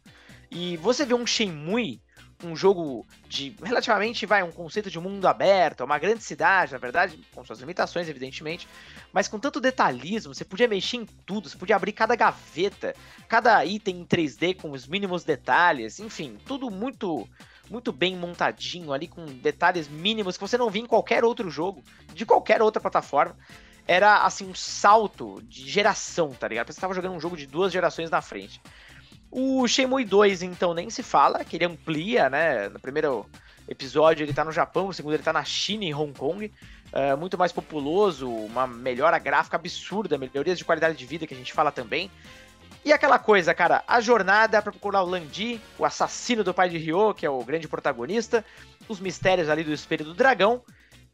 E você vê um Shenmue, um jogo de relativamente, vai, um conceito de mundo aberto, uma grande cidade, na verdade, com suas limitações, evidentemente, mas com tanto detalhismo, você podia mexer em tudo, você podia abrir cada gaveta, cada item em 3D com os mínimos detalhes, enfim, tudo muito muito bem montadinho ali, com detalhes mínimos que você não via em qualquer outro jogo, de qualquer outra plataforma. Era, assim, um salto de geração, tá ligado? Você estava jogando um jogo de duas gerações na frente. O Shenmue 2, então, nem se fala, que ele amplia, né? No primeiro episódio ele tá no Japão, no segundo ele tá na China e Hong Kong. É, muito mais populoso, uma melhora gráfica absurda, melhorias de qualidade de vida que a gente fala também. E aquela coisa, cara, a jornada para procurar o Landi, o assassino do pai de Ryo, que é o grande protagonista, os mistérios ali do espelho do dragão,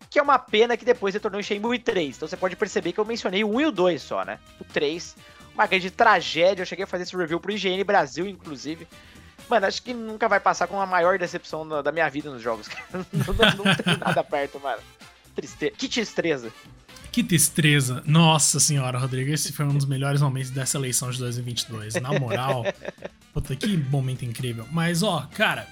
que é uma pena que depois retornou em Shenmue 3. Então você pode perceber que eu mencionei o 1 e o 2 só, né? O 3, uma grande tragédia. Eu cheguei a fazer esse review pro IGN Brasil, inclusive. Mano, acho que nunca vai passar com a maior decepção da minha vida nos jogos. não, não, não tem nada perto, mano. Tristeza. Que tristeza. Que tristeza. Nossa senhora, Rodrigo, esse foi um dos melhores momentos dessa eleição de 2022. Na moral, puta, que momento incrível. Mas, ó, cara,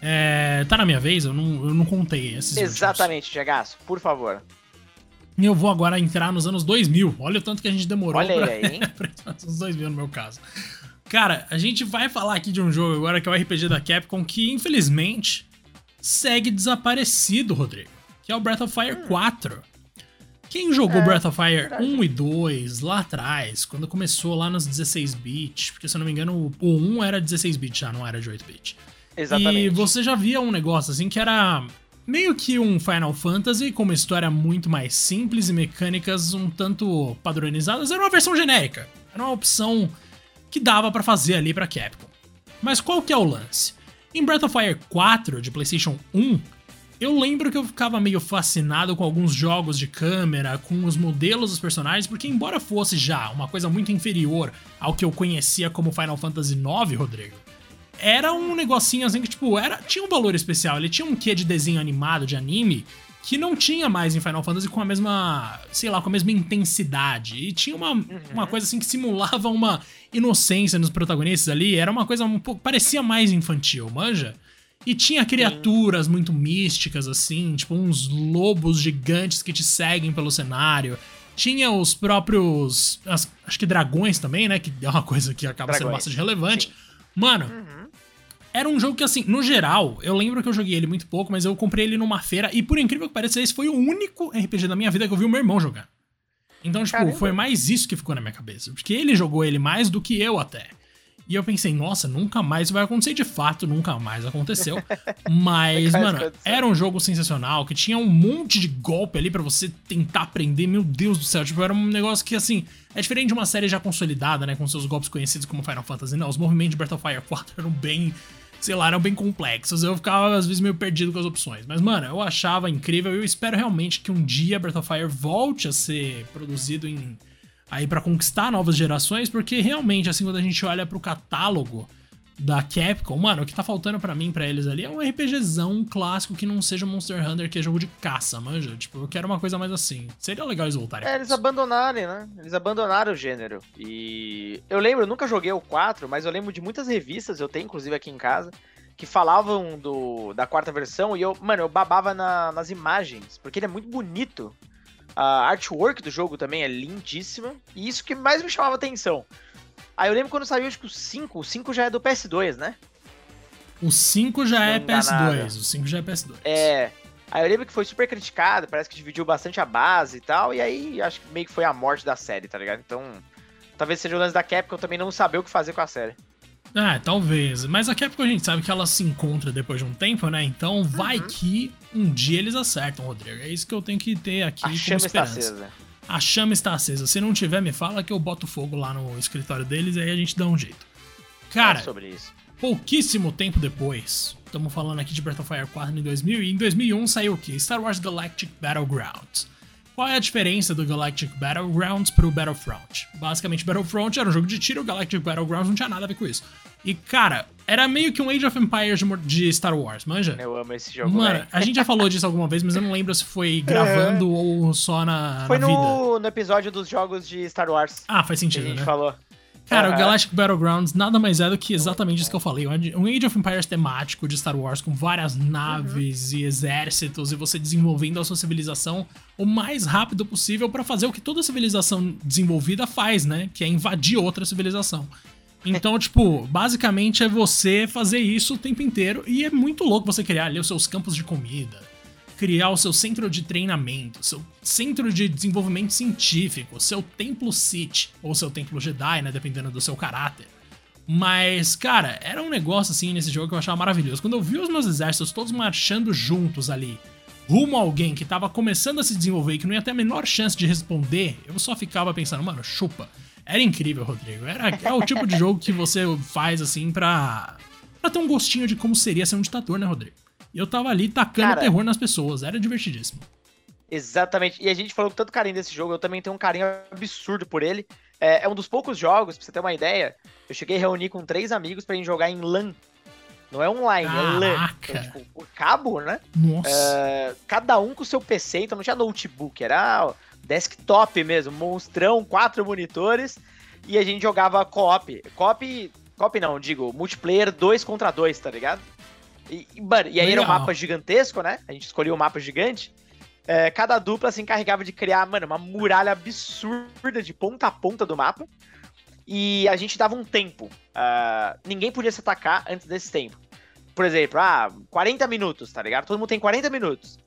é, tá na minha vez? Eu não, eu não contei esses Exatamente, Diagaço, por favor. E eu vou agora entrar nos anos 2000. Olha o tanto que a gente demorou Olha pra, aí, hein? pra entrar nos 2000 no meu caso. Cara, a gente vai falar aqui de um jogo agora que é o RPG da Capcom que, infelizmente, segue desaparecido, Rodrigo. Que é o Breath of Fire hum. 4. Quem jogou é, Breath of Fire verdade. 1 e 2 lá atrás, quando começou lá nos 16 bits, porque se eu não me engano o 1 era 16 bits já, não era de 8 bits. Exatamente. E você já via um negócio assim que era meio que um Final Fantasy com uma história muito mais simples e mecânicas um tanto padronizadas. Era uma versão genérica. Era uma opção que dava para fazer ali para Capcom. Mas qual que é o lance? Em Breath of Fire 4 de PlayStation 1, eu lembro que eu ficava meio fascinado com alguns jogos de câmera, com os modelos dos personagens, porque embora fosse já uma coisa muito inferior ao que eu conhecia como Final Fantasy IX, Rodrigo, era um negocinho assim que, tipo, era, tinha um valor especial. Ele tinha um quê de desenho animado, de anime, que não tinha mais em Final Fantasy com a mesma, sei lá, com a mesma intensidade. E tinha uma, uhum. uma coisa assim que simulava uma inocência nos protagonistas ali. Era uma coisa um pouco. parecia mais infantil, manja? E tinha criaturas Sim. muito místicas, assim, tipo uns lobos gigantes que te seguem pelo cenário. Tinha os próprios. As, acho que dragões também, né? Que é uma coisa que acaba dragões. sendo bastante relevante. Sim. Mano, uhum. era um jogo que, assim, no geral, eu lembro que eu joguei ele muito pouco, mas eu comprei ele numa feira e, por incrível que pareça, esse foi o único RPG da minha vida que eu vi o meu irmão jogar. Então, tipo, Caramba. foi mais isso que ficou na minha cabeça. Porque ele jogou ele mais do que eu até. E eu pensei, nossa, nunca mais vai acontecer. De fato, nunca mais aconteceu. Mas, mano, era um jogo sensacional, que tinha um monte de golpe ali para você tentar aprender. Meu Deus do céu, tipo, era um negócio que, assim, é diferente de uma série já consolidada, né? Com seus golpes conhecidos como Final Fantasy. Não, os movimentos de of Fire 4 eram bem sei lá, eram bem complexos. Eu ficava, às vezes, meio perdido com as opções. Mas, mano, eu achava incrível e eu espero realmente que um dia Breath of Fire volte a ser produzido em aí para conquistar novas gerações, porque realmente, assim, quando a gente olha pro catálogo da Capcom, mano, o que tá faltando para mim, para eles ali, é um RPGzão clássico que não seja Monster Hunter, que é jogo de caça, manja. Tipo, eu quero uma coisa mais assim. Seria legal eles voltarem. É, eles abandonarem, né? Eles abandonaram o gênero. E eu lembro, eu nunca joguei o 4, mas eu lembro de muitas revistas, eu tenho inclusive aqui em casa, que falavam do, da quarta versão e eu, mano, eu babava na, nas imagens, porque ele é muito bonito. A artwork do jogo também é lindíssima. E isso que mais me chamava atenção. Aí eu lembro quando saiu acho que o 5, o 5 já é do PS2, né? O 5 já é PS2, o 5 já é PS2. É. Aí eu lembro que foi super criticado, parece que dividiu bastante a base e tal, e aí acho que meio que foi a morte da série, tá ligado? Então, talvez seja o lance da Capcom também não saber o que fazer com a série. Ah, talvez. Mas a Capcom a gente sabe que ela se encontra depois de um tempo, né? Então vai uhum. que um dia eles acertam, Rodrigo. É isso que eu tenho que ter aqui a como chama esperança. Está acesa. A chama está acesa. Se não tiver, me fala que eu boto fogo lá no escritório deles e aí a gente dá um jeito. Cara, é pouquíssimo tempo depois, estamos falando aqui de Breath of Fire 4 em 2000 e em 2001 saiu o quê? Star Wars Galactic Battlegrounds. Qual é a diferença do Galactic Battlegrounds pro Battlefront? Basicamente, Battlefront era um jogo de tiro, o Galactic Battlegrounds não tinha nada a ver com isso. E, cara, era meio que um Age of Empires de, Star Wars, manja? Eu amo esse jogo. Mano, véio. a gente já falou disso alguma vez, mas eu não lembro se foi gravando é. ou só na, foi na no, vida. no episódio dos jogos de Star Wars. Ah, faz sentido, que a gente né? falou. Cara, uhum. o Galactic Battlegrounds nada mais é do que exatamente isso que eu falei. Um Age of Empires temático de Star Wars com várias naves uhum. e exércitos e você desenvolvendo a sua civilização o mais rápido possível para fazer o que toda civilização desenvolvida faz, né? Que é invadir outra civilização. Então, tipo, basicamente é você fazer isso o tempo inteiro e é muito louco você criar ali os seus campos de comida criar o seu centro de treinamento, seu centro de desenvolvimento científico, seu templo Sith, ou seu templo Jedi, né, dependendo do seu caráter. Mas, cara, era um negócio assim nesse jogo que eu achava maravilhoso. Quando eu vi os meus exércitos todos marchando juntos ali, rumo a alguém que tava começando a se desenvolver e que não ia ter a menor chance de responder, eu só ficava pensando, mano, chupa Era incrível, Rodrigo. Era, é o tipo de jogo que você faz assim pra, pra ter um gostinho de como seria ser um ditador, né, Rodrigo? E eu tava ali tacando Cara, terror nas pessoas, era divertidíssimo. Exatamente. E a gente falou com tanto carinho desse jogo, eu também tenho um carinho absurdo por ele. É, é um dos poucos jogos, pra você ter uma ideia, eu cheguei a reunir com três amigos pra gente jogar em LAN. Não é online, Caraca. é LAN. Então, tipo, por cabo, né? Nossa. É, cada um com o seu PC, então não tinha notebook, era desktop mesmo, monstrão, quatro monitores. E a gente jogava co-op. Co-op, co-op não, digo, multiplayer dois contra dois, tá ligado? E, e aí era um mapa gigantesco, né? A gente escolheu um mapa gigante. É, cada dupla se encarregava de criar, mano, uma muralha absurda de ponta a ponta do mapa. E a gente dava um tempo. Uh, ninguém podia se atacar antes desse tempo. Por exemplo, ah, 40 minutos, tá ligado? Todo mundo tem 40 minutos.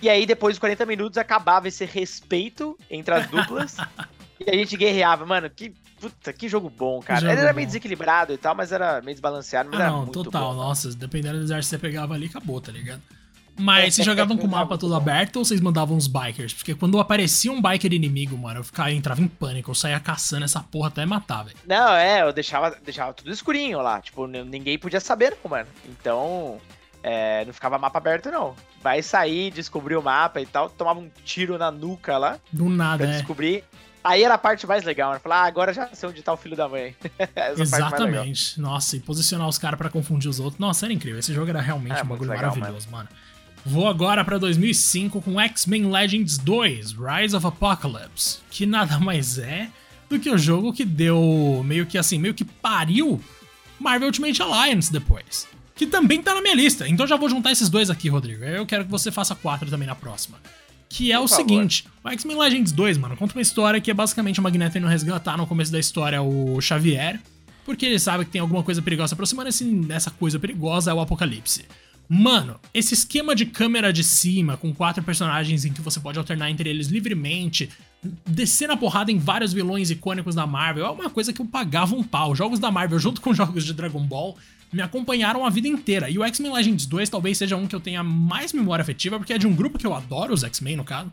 E aí, depois dos 40 minutos, acabava esse respeito entre as duplas. e a gente guerreava. Mano, que Puta, que jogo bom, cara. Jogo Ele era meio desequilibrado e tal, mas era meio desbalanceado, mas ah, era não, muito total, bom. Nossa, dependendo do exército que você pegava ali, acabou, tá ligado? Mas vocês jogavam com o mapa todo aberto ou vocês mandavam os bikers? Porque quando aparecia um biker inimigo, mano, eu ficava, eu entrava em pânico, eu saía caçando essa porra até matar, velho. Não, é, eu deixava, deixava tudo escurinho lá. Tipo, ninguém podia saber, mano. Então, é, não ficava mapa aberto, não. Vai sair, descobrir o mapa e tal, tomava um tiro na nuca lá. Do nada, pra é. descobrir. Aí era a parte mais legal, né? Falar, ah, agora já sei onde tá o filho da mãe. Exatamente. Nossa, e posicionar os caras para confundir os outros. Nossa, era incrível. Esse jogo era realmente é, um bagulho legal, maravilhoso, mano. mano. Vou agora para 2005 com X-Men Legends 2 Rise of Apocalypse, que nada mais é do que o jogo que deu meio que assim, meio que pariu Marvel Ultimate Alliance depois. Que também tá na minha lista. Então já vou juntar esses dois aqui, Rodrigo. Eu quero que você faça quatro também na próxima. Que é Por o favor. seguinte: o X-Men Legends 2, mano, conta uma história que é basicamente o Magneto indo resgatar no começo da história o Xavier, porque ele sabe que tem alguma coisa perigosa aproximando, e essa coisa perigosa é o Apocalipse. Mano, esse esquema de câmera de cima, com quatro personagens em que você pode alternar entre eles livremente, descer na porrada em vários vilões icônicos da Marvel, é uma coisa que eu pagava um pau. Jogos da Marvel, junto com jogos de Dragon Ball, me acompanharam a vida inteira. E o X-Men Legends 2 talvez seja um que eu tenha mais memória afetiva, porque é de um grupo que eu adoro, os X-Men, no caso.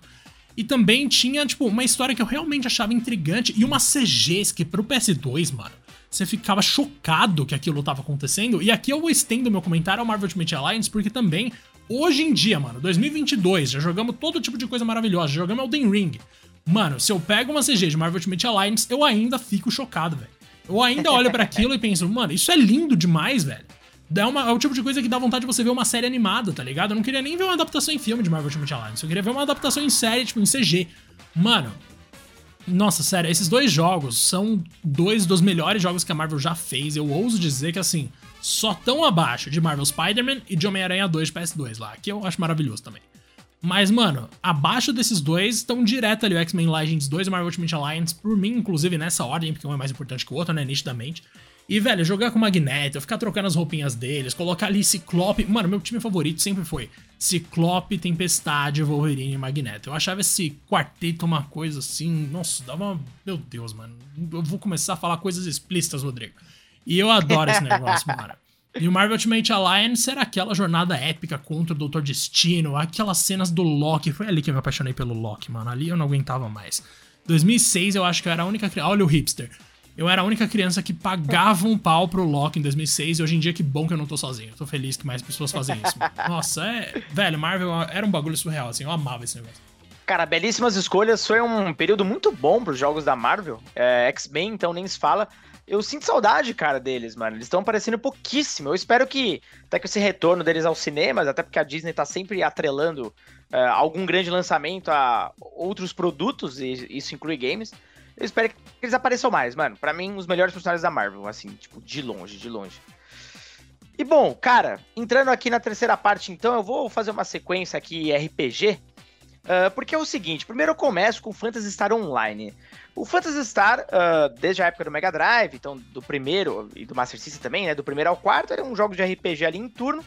E também tinha, tipo, uma história que eu realmente achava intrigante e uma CGs que pro PS2, mano, você ficava chocado que aquilo tava acontecendo. E aqui eu estendo meu comentário ao Marvel Ultimate Alliance, porque também, hoje em dia, mano, 2022, já jogamos todo tipo de coisa maravilhosa, já jogamos Elden Ring. Mano, se eu pego uma CG de Marvel Ultimate Alliance, eu ainda fico chocado, velho. Eu ainda olho para aquilo e penso, mano, isso é lindo demais, velho. É, uma, é o tipo de coisa que dá vontade de você ver uma série animada, tá ligado? Eu não queria nem ver uma adaptação em filme de Marvel Ultimate Alliance. Eu queria ver uma adaptação em série, tipo, em CG. Mano, nossa, sério, esses dois jogos são dois dos melhores jogos que a Marvel já fez. Eu ouso dizer que, assim, só tão abaixo de Marvel Spider-Man e de Homem-Aranha 2 de PS2 lá, que eu acho maravilhoso também. Mas, mano, abaixo desses dois estão direto ali o X-Men Legends 2 e Marvel Ultimate Alliance, por mim, inclusive nessa ordem, porque um é mais importante que o outro, né, nitidamente. E, velho, jogar com Magneto, ficar trocando as roupinhas deles, colocar ali Ciclope. Mano, meu time favorito sempre foi Ciclope, Tempestade, Wolverine e Magneto. Eu achava esse quarteto uma coisa assim. Nossa, dava. Meu Deus, mano. Eu vou começar a falar coisas explícitas, Rodrigo. E eu adoro esse negócio, mano. E o Marvel Ultimate Alliance era aquela jornada épica contra o Doutor Destino, aquelas cenas do Loki. Foi ali que eu me apaixonei pelo Loki, mano. Ali eu não aguentava mais. 2006 eu acho que eu era a única. Olha o hipster. Eu era a única criança que pagava um pau pro Loki em 2006 e hoje em dia que bom que eu não tô sozinho. Eu tô feliz que mais pessoas fazem isso. Nossa, é. Velho, Marvel era um bagulho surreal, assim. Eu amava esse negócio. Cara, belíssimas escolhas. Foi um período muito bom pros jogos da Marvel. É, X-Men, então nem se fala. Eu sinto saudade, cara, deles, mano. Eles estão aparecendo pouquíssimo. Eu espero que, até que esse retorno deles aos cinemas, até porque a Disney tá sempre atrelando uh, algum grande lançamento a outros produtos, e isso inclui games. Eu espero que eles apareçam mais, mano. Para mim, os melhores personagens da Marvel, assim, tipo, de longe, de longe. E bom, cara, entrando aqui na terceira parte, então, eu vou fazer uma sequência aqui RPG. Uh, porque é o seguinte, primeiro eu começo com Phantasy Star Online. O Phantasy Star, uh, desde a época do Mega Drive, então do primeiro e do Master System também, né, do primeiro ao quarto, era um jogo de RPG ali em turno,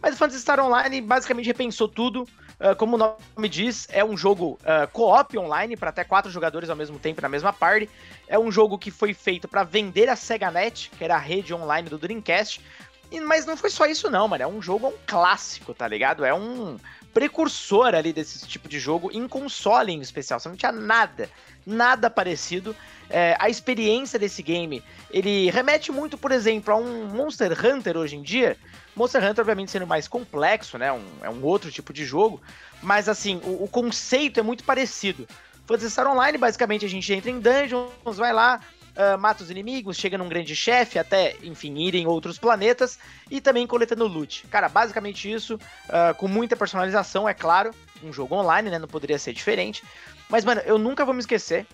mas o Phantasy Star Online basicamente repensou tudo. Uh, como o nome diz, é um jogo uh, co-op online para até quatro jogadores ao mesmo tempo na mesma party. É um jogo que foi feito para vender a SegaNet, que era a rede online do Dreamcast. E, mas não foi só isso não, mano. É um jogo é um clássico, tá ligado? É um precursor ali desse tipo de jogo em console em especial. Você não tinha nada nada parecido. É, a experiência desse game, ele remete muito, por exemplo, a um Monster Hunter hoje em dia. Monster Hunter, obviamente, sendo mais complexo, né? Um, é um outro tipo de jogo. Mas, assim, o, o conceito é muito parecido. Phantasy Star Online, basicamente, a gente entra em dungeons, vai lá, uh, mata os inimigos, chega num grande chefe, até, enfim, ir em outros planetas, e também coletando loot. Cara, basicamente isso, uh, com muita personalização, é claro. Um jogo online, né? Não poderia ser diferente. Mas, mano, eu nunca vou me esquecer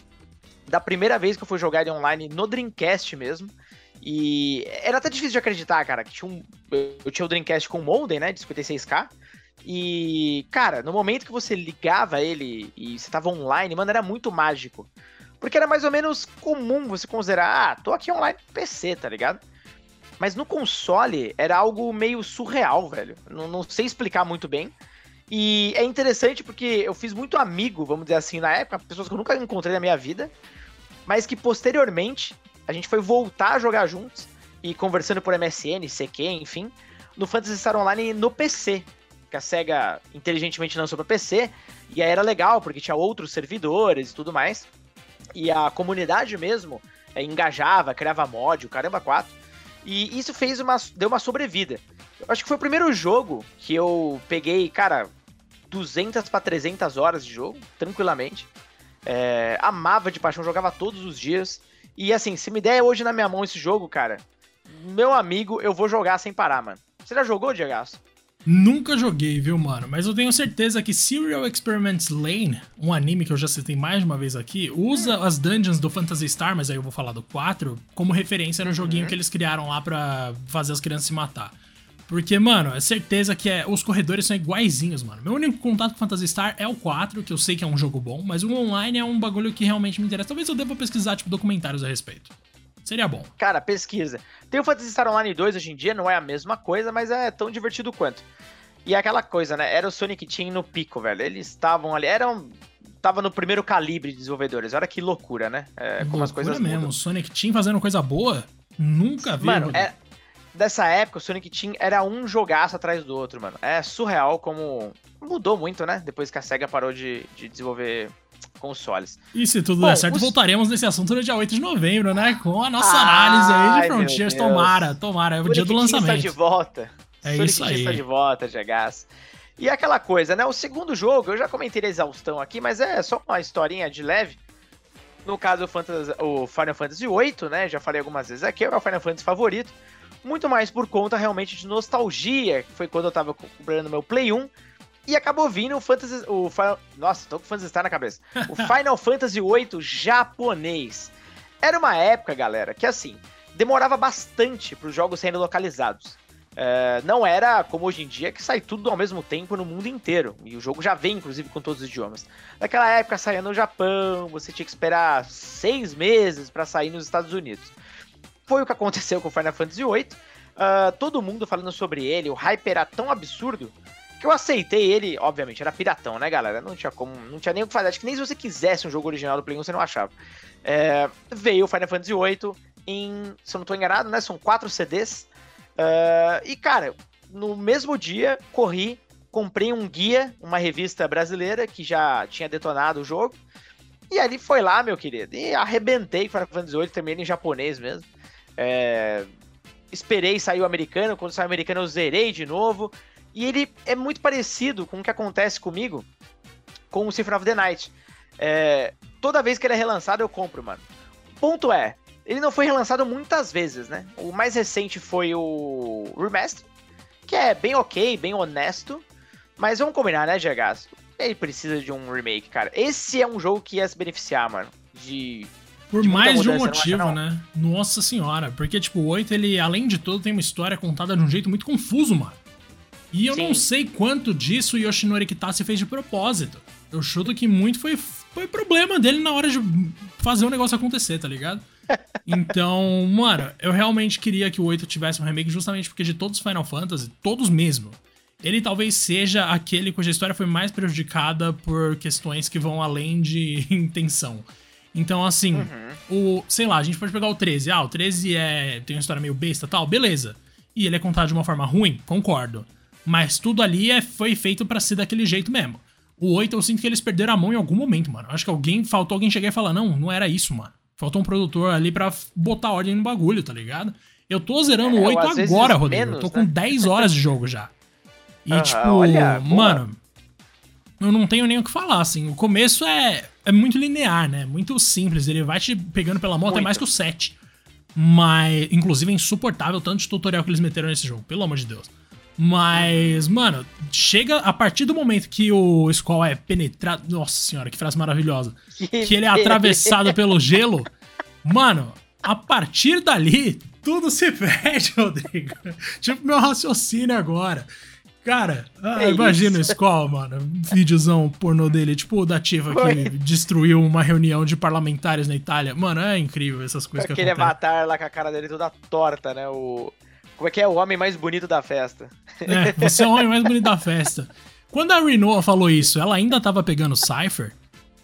da primeira vez que eu fui jogar ele online no Dreamcast mesmo. E era até difícil de acreditar, cara, que tinha um, eu tinha o Dreamcast com modem, né, de 56k. E, cara, no momento que você ligava ele e você tava online, mano, era muito mágico. Porque era mais ou menos comum você considerar, ah, tô aqui online no PC, tá ligado? Mas no console era algo meio surreal, velho. Não, não sei explicar muito bem. E é interessante porque eu fiz muito amigo, vamos dizer assim, na época, pessoas que eu nunca encontrei na minha vida, mas que posteriormente a gente foi voltar a jogar juntos e conversando por MSN, CQ, enfim, no Phantasy Star Online no PC. Que a SEGA inteligentemente lançou para PC, e aí era legal, porque tinha outros servidores e tudo mais. E a comunidade mesmo é, engajava, criava mod, o caramba 4. E isso fez uma. deu uma sobrevida. Eu acho que foi o primeiro jogo que eu peguei, cara, 200 para 300 horas de jogo, tranquilamente. É, amava de paixão, jogava todos os dias. E assim, se me der hoje na minha mão esse jogo, cara, meu amigo, eu vou jogar sem parar, mano. Você já jogou, Diego? Nunca joguei, viu, mano? Mas eu tenho certeza que Serial Experiments Lane, um anime que eu já citei mais de uma vez aqui, usa as dungeons do Phantasy Star, mas aí eu vou falar do 4, como referência no uhum. joguinho que eles criaram lá pra fazer as crianças se matar. Porque, mano, é certeza que é, os corredores são iguaizinhos, mano. Meu único contato com Phantasy Star é o 4, que eu sei que é um jogo bom, mas o online é um bagulho que realmente me interessa. Talvez eu deva pesquisar, tipo, documentários a respeito. Seria bom. Cara, pesquisa. Tem o Phantasy Star Online 2 hoje em dia, não é a mesma coisa, mas é tão divertido quanto. E é aquela coisa, né? Era o Sonic Team no pico, velho. Eles estavam ali, eram tava no primeiro calibre de desenvolvedores. Olha que loucura, né? É, como loucura as coisas mesmo. Mudam. Sonic Team fazendo coisa boa? Nunca vi. Mano, é, dessa época, o Sonic Team era um jogaço atrás do outro, mano. É surreal como mudou muito, né? Depois que a SEGA parou de, de desenvolver consoles. E se tudo Bom, der certo, os... voltaremos nesse assunto no dia 8 de novembro, né? Com a nossa análise aí de Frontiers. Tomara, tomara. É o Sonic dia do lançamento. Está de volta. É Sonic isso aí. está de volta, Gegas. E aquela coisa, né? O segundo jogo, eu já comentei a exaustão aqui, mas é só uma historinha de leve. No caso, o, Fantasy, o Final Fantasy VIII, né? Já falei algumas vezes aqui, é o Final Fantasy favorito muito mais por conta realmente de nostalgia, que foi quando eu tava comprando meu Play 1. E acabou vindo o Fantasy. O nossa, tô com o Fantasy Star na cabeça. O Final Fantasy VIII japonês. Era uma época, galera, que assim, demorava bastante para os jogos serem localizados. É, não era como hoje em dia, que sai tudo ao mesmo tempo no mundo inteiro. E o jogo já vem, inclusive, com todos os idiomas. Naquela época saía no Japão, você tinha que esperar seis meses para sair nos Estados Unidos. Foi o que aconteceu com Final Fantasy VIII. Uh, todo mundo falando sobre ele, o hype era tão absurdo que eu aceitei ele, obviamente, era piratão, né, galera? Não tinha como, não tinha nem o que fazer. Acho que nem se você quisesse um jogo original do Play 1, você não achava. É, veio o Final Fantasy VIII em, se eu não tô enganado, né? São quatro CDs. Uh, e, cara, no mesmo dia, corri, comprei um guia, uma revista brasileira que já tinha detonado o jogo. E ali foi lá, meu querido. E arrebentei Final Fantasy VIII, terminei em japonês mesmo. É, esperei sair o americano, quando saiu o americano eu zerei de novo. E ele é muito parecido com o que acontece comigo com o Symphony of the Night. É, toda vez que ele é relançado, eu compro, mano. Ponto é, ele não foi relançado muitas vezes, né? O mais recente foi o Remaster, que é bem ok, bem honesto. Mas vamos combinar, né, GHs? Ele precisa de um remake, cara. Esse é um jogo que ia se beneficiar, mano. De por mais de um motivo, né? Nossa senhora. Porque, tipo, o 8, ele, além de tudo, tem uma história contada de um jeito muito confuso, mano. E eu Sim. não sei quanto disso o Yoshinori Kitase fez de propósito. Eu chuto que muito foi, foi problema dele na hora de fazer o negócio acontecer, tá ligado? Então, mano, eu realmente queria que o 8 tivesse um remake justamente porque de todos os Final Fantasy, todos mesmo, ele talvez seja aquele cuja história foi mais prejudicada por questões que vão além de intenção. Então, assim, uhum. o. Sei lá, a gente pode pegar o 13. Ah, o 13 é, tem uma história meio besta tal, beleza. E ele é contado de uma forma ruim, concordo. Mas tudo ali é, foi feito para ser daquele jeito mesmo. O 8 eu sinto que eles perderam a mão em algum momento, mano. Acho que alguém, faltou alguém chegar e falar, não, não era isso, mano. Faltou um produtor ali pra botar ordem no bagulho, tá ligado? Eu tô zerando é, o 8 agora, Rodrigo. Menos, eu tô com né? 10 horas de jogo já. E, tipo, olha, mano, eu não tenho nem o que falar, assim. O começo é, é muito linear, né? Muito simples. Ele vai te pegando pela mão até mais que o 7. Mas, inclusive, é insuportável tanto de tutorial que eles meteram nesse jogo, pelo amor de Deus. Mas, mano, chega a partir do momento que o Skull é penetrado. Nossa senhora, que frase maravilhosa. Que, ele é atravessado pelo gelo. Mano, a partir dali, tudo se perde, Rodrigo. tipo, meu raciocínio agora. Cara, ah, é imagina o Skull, mano. Videozão pornô dele, tipo o da Tiva que destruiu uma reunião de parlamentares na Itália. Mano, é incrível essas coisas Aquele que acontecem. Aquele avatar lá com a cara dele toda torta, né? O como é que é o homem mais bonito da festa? É, você é o homem mais bonito da festa. Quando a Renoa falou isso, ela ainda tava pegando Cypher?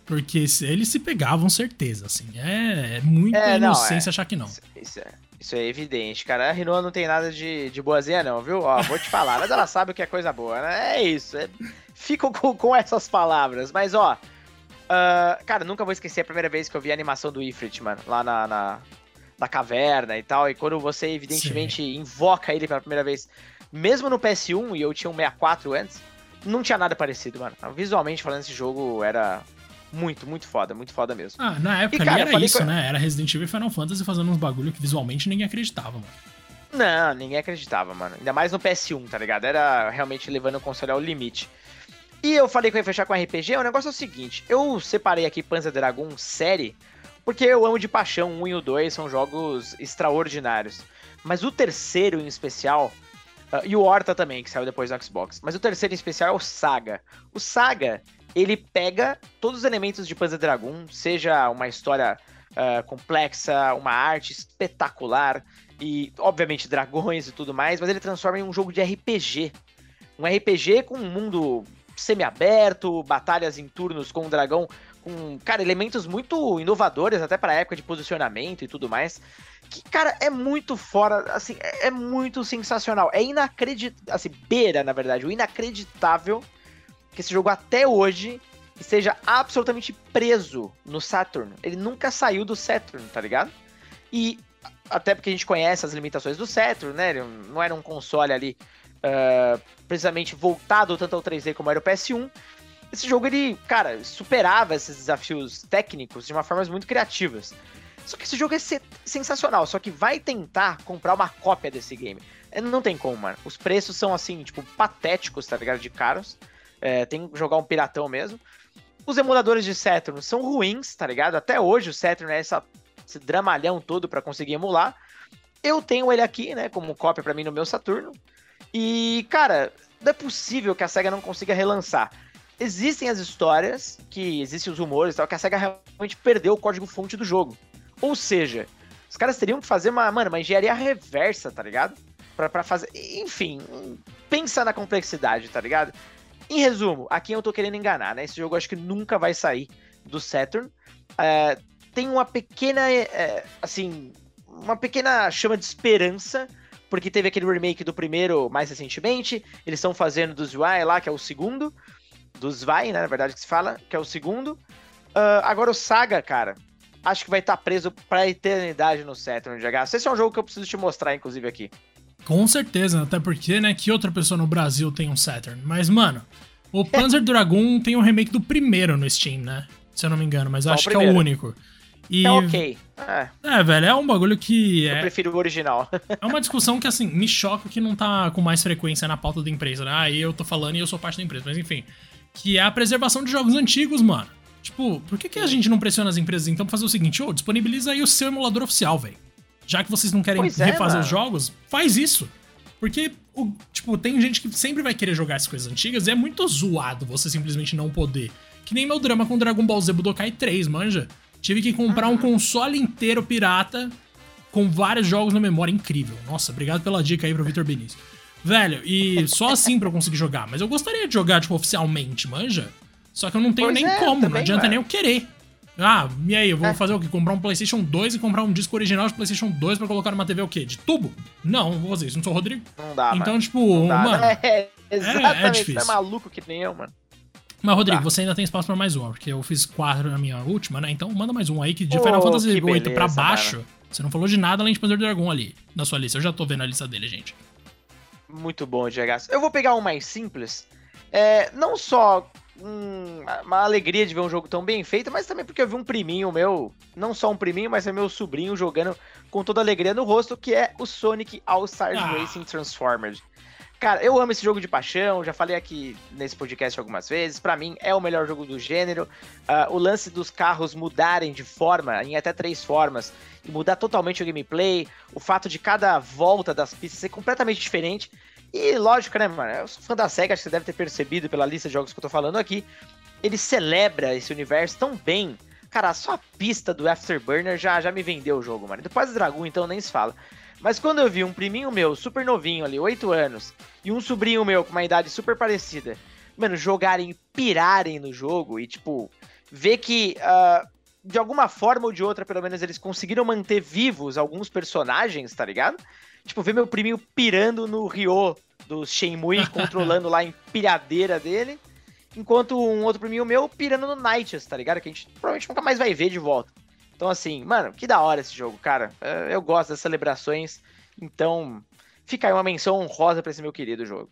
Porque eles se pegavam, certeza, assim. É, é muita é, inocência é. achar que não. Isso, isso, é, isso é evidente, cara. A Renoa não tem nada de, de boazinha, não, viu? Ó, vou te falar, mas ela sabe o que é coisa boa, né? É isso. É, fico com, com essas palavras. Mas, ó, Uh, cara, nunca vou esquecer a primeira vez que eu vi a animação do Ifrit, mano, lá na, na, da caverna e tal. E quando você, evidentemente, Sim. invoca ele pela primeira vez, mesmo no PS1, e eu tinha um 64 antes, não tinha nada parecido, mano. Visualmente falando, esse jogo era muito, muito foda, muito foda mesmo. Ah, na época e, cara, era isso, né? Era Resident Evil e Final Fantasy fazendo uns bagulho que visualmente ninguém acreditava, mano. Não, ninguém acreditava, mano. Ainda mais no PS1, tá ligado? Era realmente levando o console ao limite. E eu falei que eu ia fechar com RPG, o negócio é o seguinte, eu separei aqui Panzer Dragon série porque eu amo de paixão, um e o 2 são jogos extraordinários. Mas o terceiro em especial, uh, e o Horta também, que saiu depois no Xbox, mas o terceiro em especial é o Saga. O Saga, ele pega todos os elementos de Panzer Dragon, seja uma história uh, complexa, uma arte espetacular, e obviamente dragões e tudo mais, mas ele transforma em um jogo de RPG. Um RPG com um mundo semi-aberto, batalhas em turnos com um dragão com, cara, elementos muito inovadores até para época de posicionamento e tudo mais. Que, cara, é muito fora, assim, é, é muito sensacional. É inacreditável, assim, beira, na verdade, o inacreditável que esse jogo até hoje esteja absolutamente preso no Saturn. Ele nunca saiu do Saturn, tá ligado? E até porque a gente conhece as limitações do Saturn, né? Ele não era um console ali uh, precisamente voltado tanto ao 3D como era o PS1 esse jogo ele, cara, superava esses desafios técnicos de uma forma muito criativas. Só que esse jogo é sensacional, só que vai tentar comprar uma cópia desse game. É, não tem como, mano. Os preços são assim, tipo, patéticos, tá ligado? De caros. É, tem que jogar um piratão mesmo. Os emuladores de Saturn são ruins, tá ligado? Até hoje o Saturn é essa, esse dramalhão todo para conseguir emular. Eu tenho ele aqui, né, como cópia para mim no meu Saturno. E, cara, não é possível que a SEGA não consiga relançar existem as histórias, que existem os rumores tal, que a SEGA realmente perdeu o código-fonte do jogo. Ou seja, os caras teriam que fazer uma, mano, uma engenharia reversa, tá ligado? Pra, pra fazer. Enfim, pensa na complexidade, tá ligado? Em resumo, a quem eu tô querendo enganar, né? Esse jogo acho que nunca vai sair do Saturn. É, tem uma pequena, é, assim, uma pequena chama de esperança, porque teve aquele remake do primeiro mais recentemente. Eles estão fazendo do Zwei lá, que é o segundo dos Vai, né? Na verdade, que se fala, que é o segundo. Uh, agora o Saga, cara, acho que vai estar tá preso pra eternidade no Saturn de H. Esse é um jogo que eu preciso te mostrar, inclusive, aqui. Com certeza, até porque, né, que outra pessoa no Brasil tem um Saturn. Mas, mano, o Panzer Dragoon tem um remake do primeiro no Steam, né? Se eu não me engano, mas eu acho que é o único. E... É ok. É. é, velho, é um bagulho que. Eu é... prefiro o original. é uma discussão que, assim, me choca que não tá com mais frequência na pauta da empresa, né? Aí eu tô falando e eu sou parte da empresa, mas enfim que é a preservação de jogos antigos, mano. Tipo, por que, que a gente não pressiona as empresas então pra fazer o seguinte? Ô, oh, disponibiliza aí o seu emulador oficial, velho. Já que vocês não querem é, refazer os jogos, faz isso. Porque, o, tipo, tem gente que sempre vai querer jogar essas coisas antigas e é muito zoado você simplesmente não poder. Que nem meu drama com Dragon Ball Z Budokai 3, manja. Tive que comprar um uhum. console inteiro pirata com vários jogos na memória. Incrível. Nossa, obrigado pela dica aí pro Vitor Benício. Velho, e só assim pra eu conseguir jogar. Mas eu gostaria de jogar, tipo, oficialmente, manja? Só que eu não tenho pois nem é, como, também, não adianta nem eu querer. Ah, e aí, eu vou é. fazer o quê? Comprar um PlayStation 2 e comprar um disco original de PlayStation 2 pra colocar numa TV o quê? De tubo? Não, não vou fazer isso, não sou o Rodrigo. Não dá, Então, mano. tipo, dá, mano. É, exatamente, é, é difícil. Você é maluco que nem eu, mano. Mas, Rodrigo, tá. você ainda tem espaço pra mais uma, porque eu fiz quatro na minha última, né? Então manda mais um aí, que de oh, Final Fantasy VIII pra baixo, mano. você não falou de nada além de Panzer Dragon ali, na sua lista. Eu já tô vendo a lista dele, gente. Muito bom, Diego. Eu vou pegar um mais simples. É, não só um, uma alegria de ver um jogo tão bem feito, mas também porque eu vi um priminho meu, não só um priminho, mas é meu sobrinho jogando com toda alegria no rosto, que é o Sonic All-Stars ah. Racing Transformers. Cara, eu amo esse jogo de paixão, já falei aqui nesse podcast algumas vezes. Para mim, é o melhor jogo do gênero. Uh, o lance dos carros mudarem de forma, em até três formas, e mudar totalmente o gameplay, o fato de cada volta das pistas ser completamente diferente. E lógico, né, mano? Eu sou fã da SEGA, acho que você deve ter percebido pela lista de jogos que eu tô falando aqui. Ele celebra esse universo tão bem. Cara, só a pista do Afterburner já, já me vendeu o jogo, mano. Depois do Dragon, então, nem se fala. Mas quando eu vi um priminho meu, super novinho ali, 8 anos, e um sobrinho meu com uma idade super parecida, mano, jogarem, pirarem no jogo e, tipo, ver que, uh, de alguma forma ou de outra, pelo menos, eles conseguiram manter vivos alguns personagens, tá ligado? Tipo, ver meu priminho pirando no Ryo do Shenmue, controlando lá a empilhadeira dele, enquanto um outro priminho meu pirando no Night's, tá ligado? Que a gente provavelmente nunca mais vai ver de volta. Então, assim, mano, que da hora esse jogo, cara. É, eu gosto das celebrações. Então, fica aí uma menção honrosa pra esse meu querido jogo.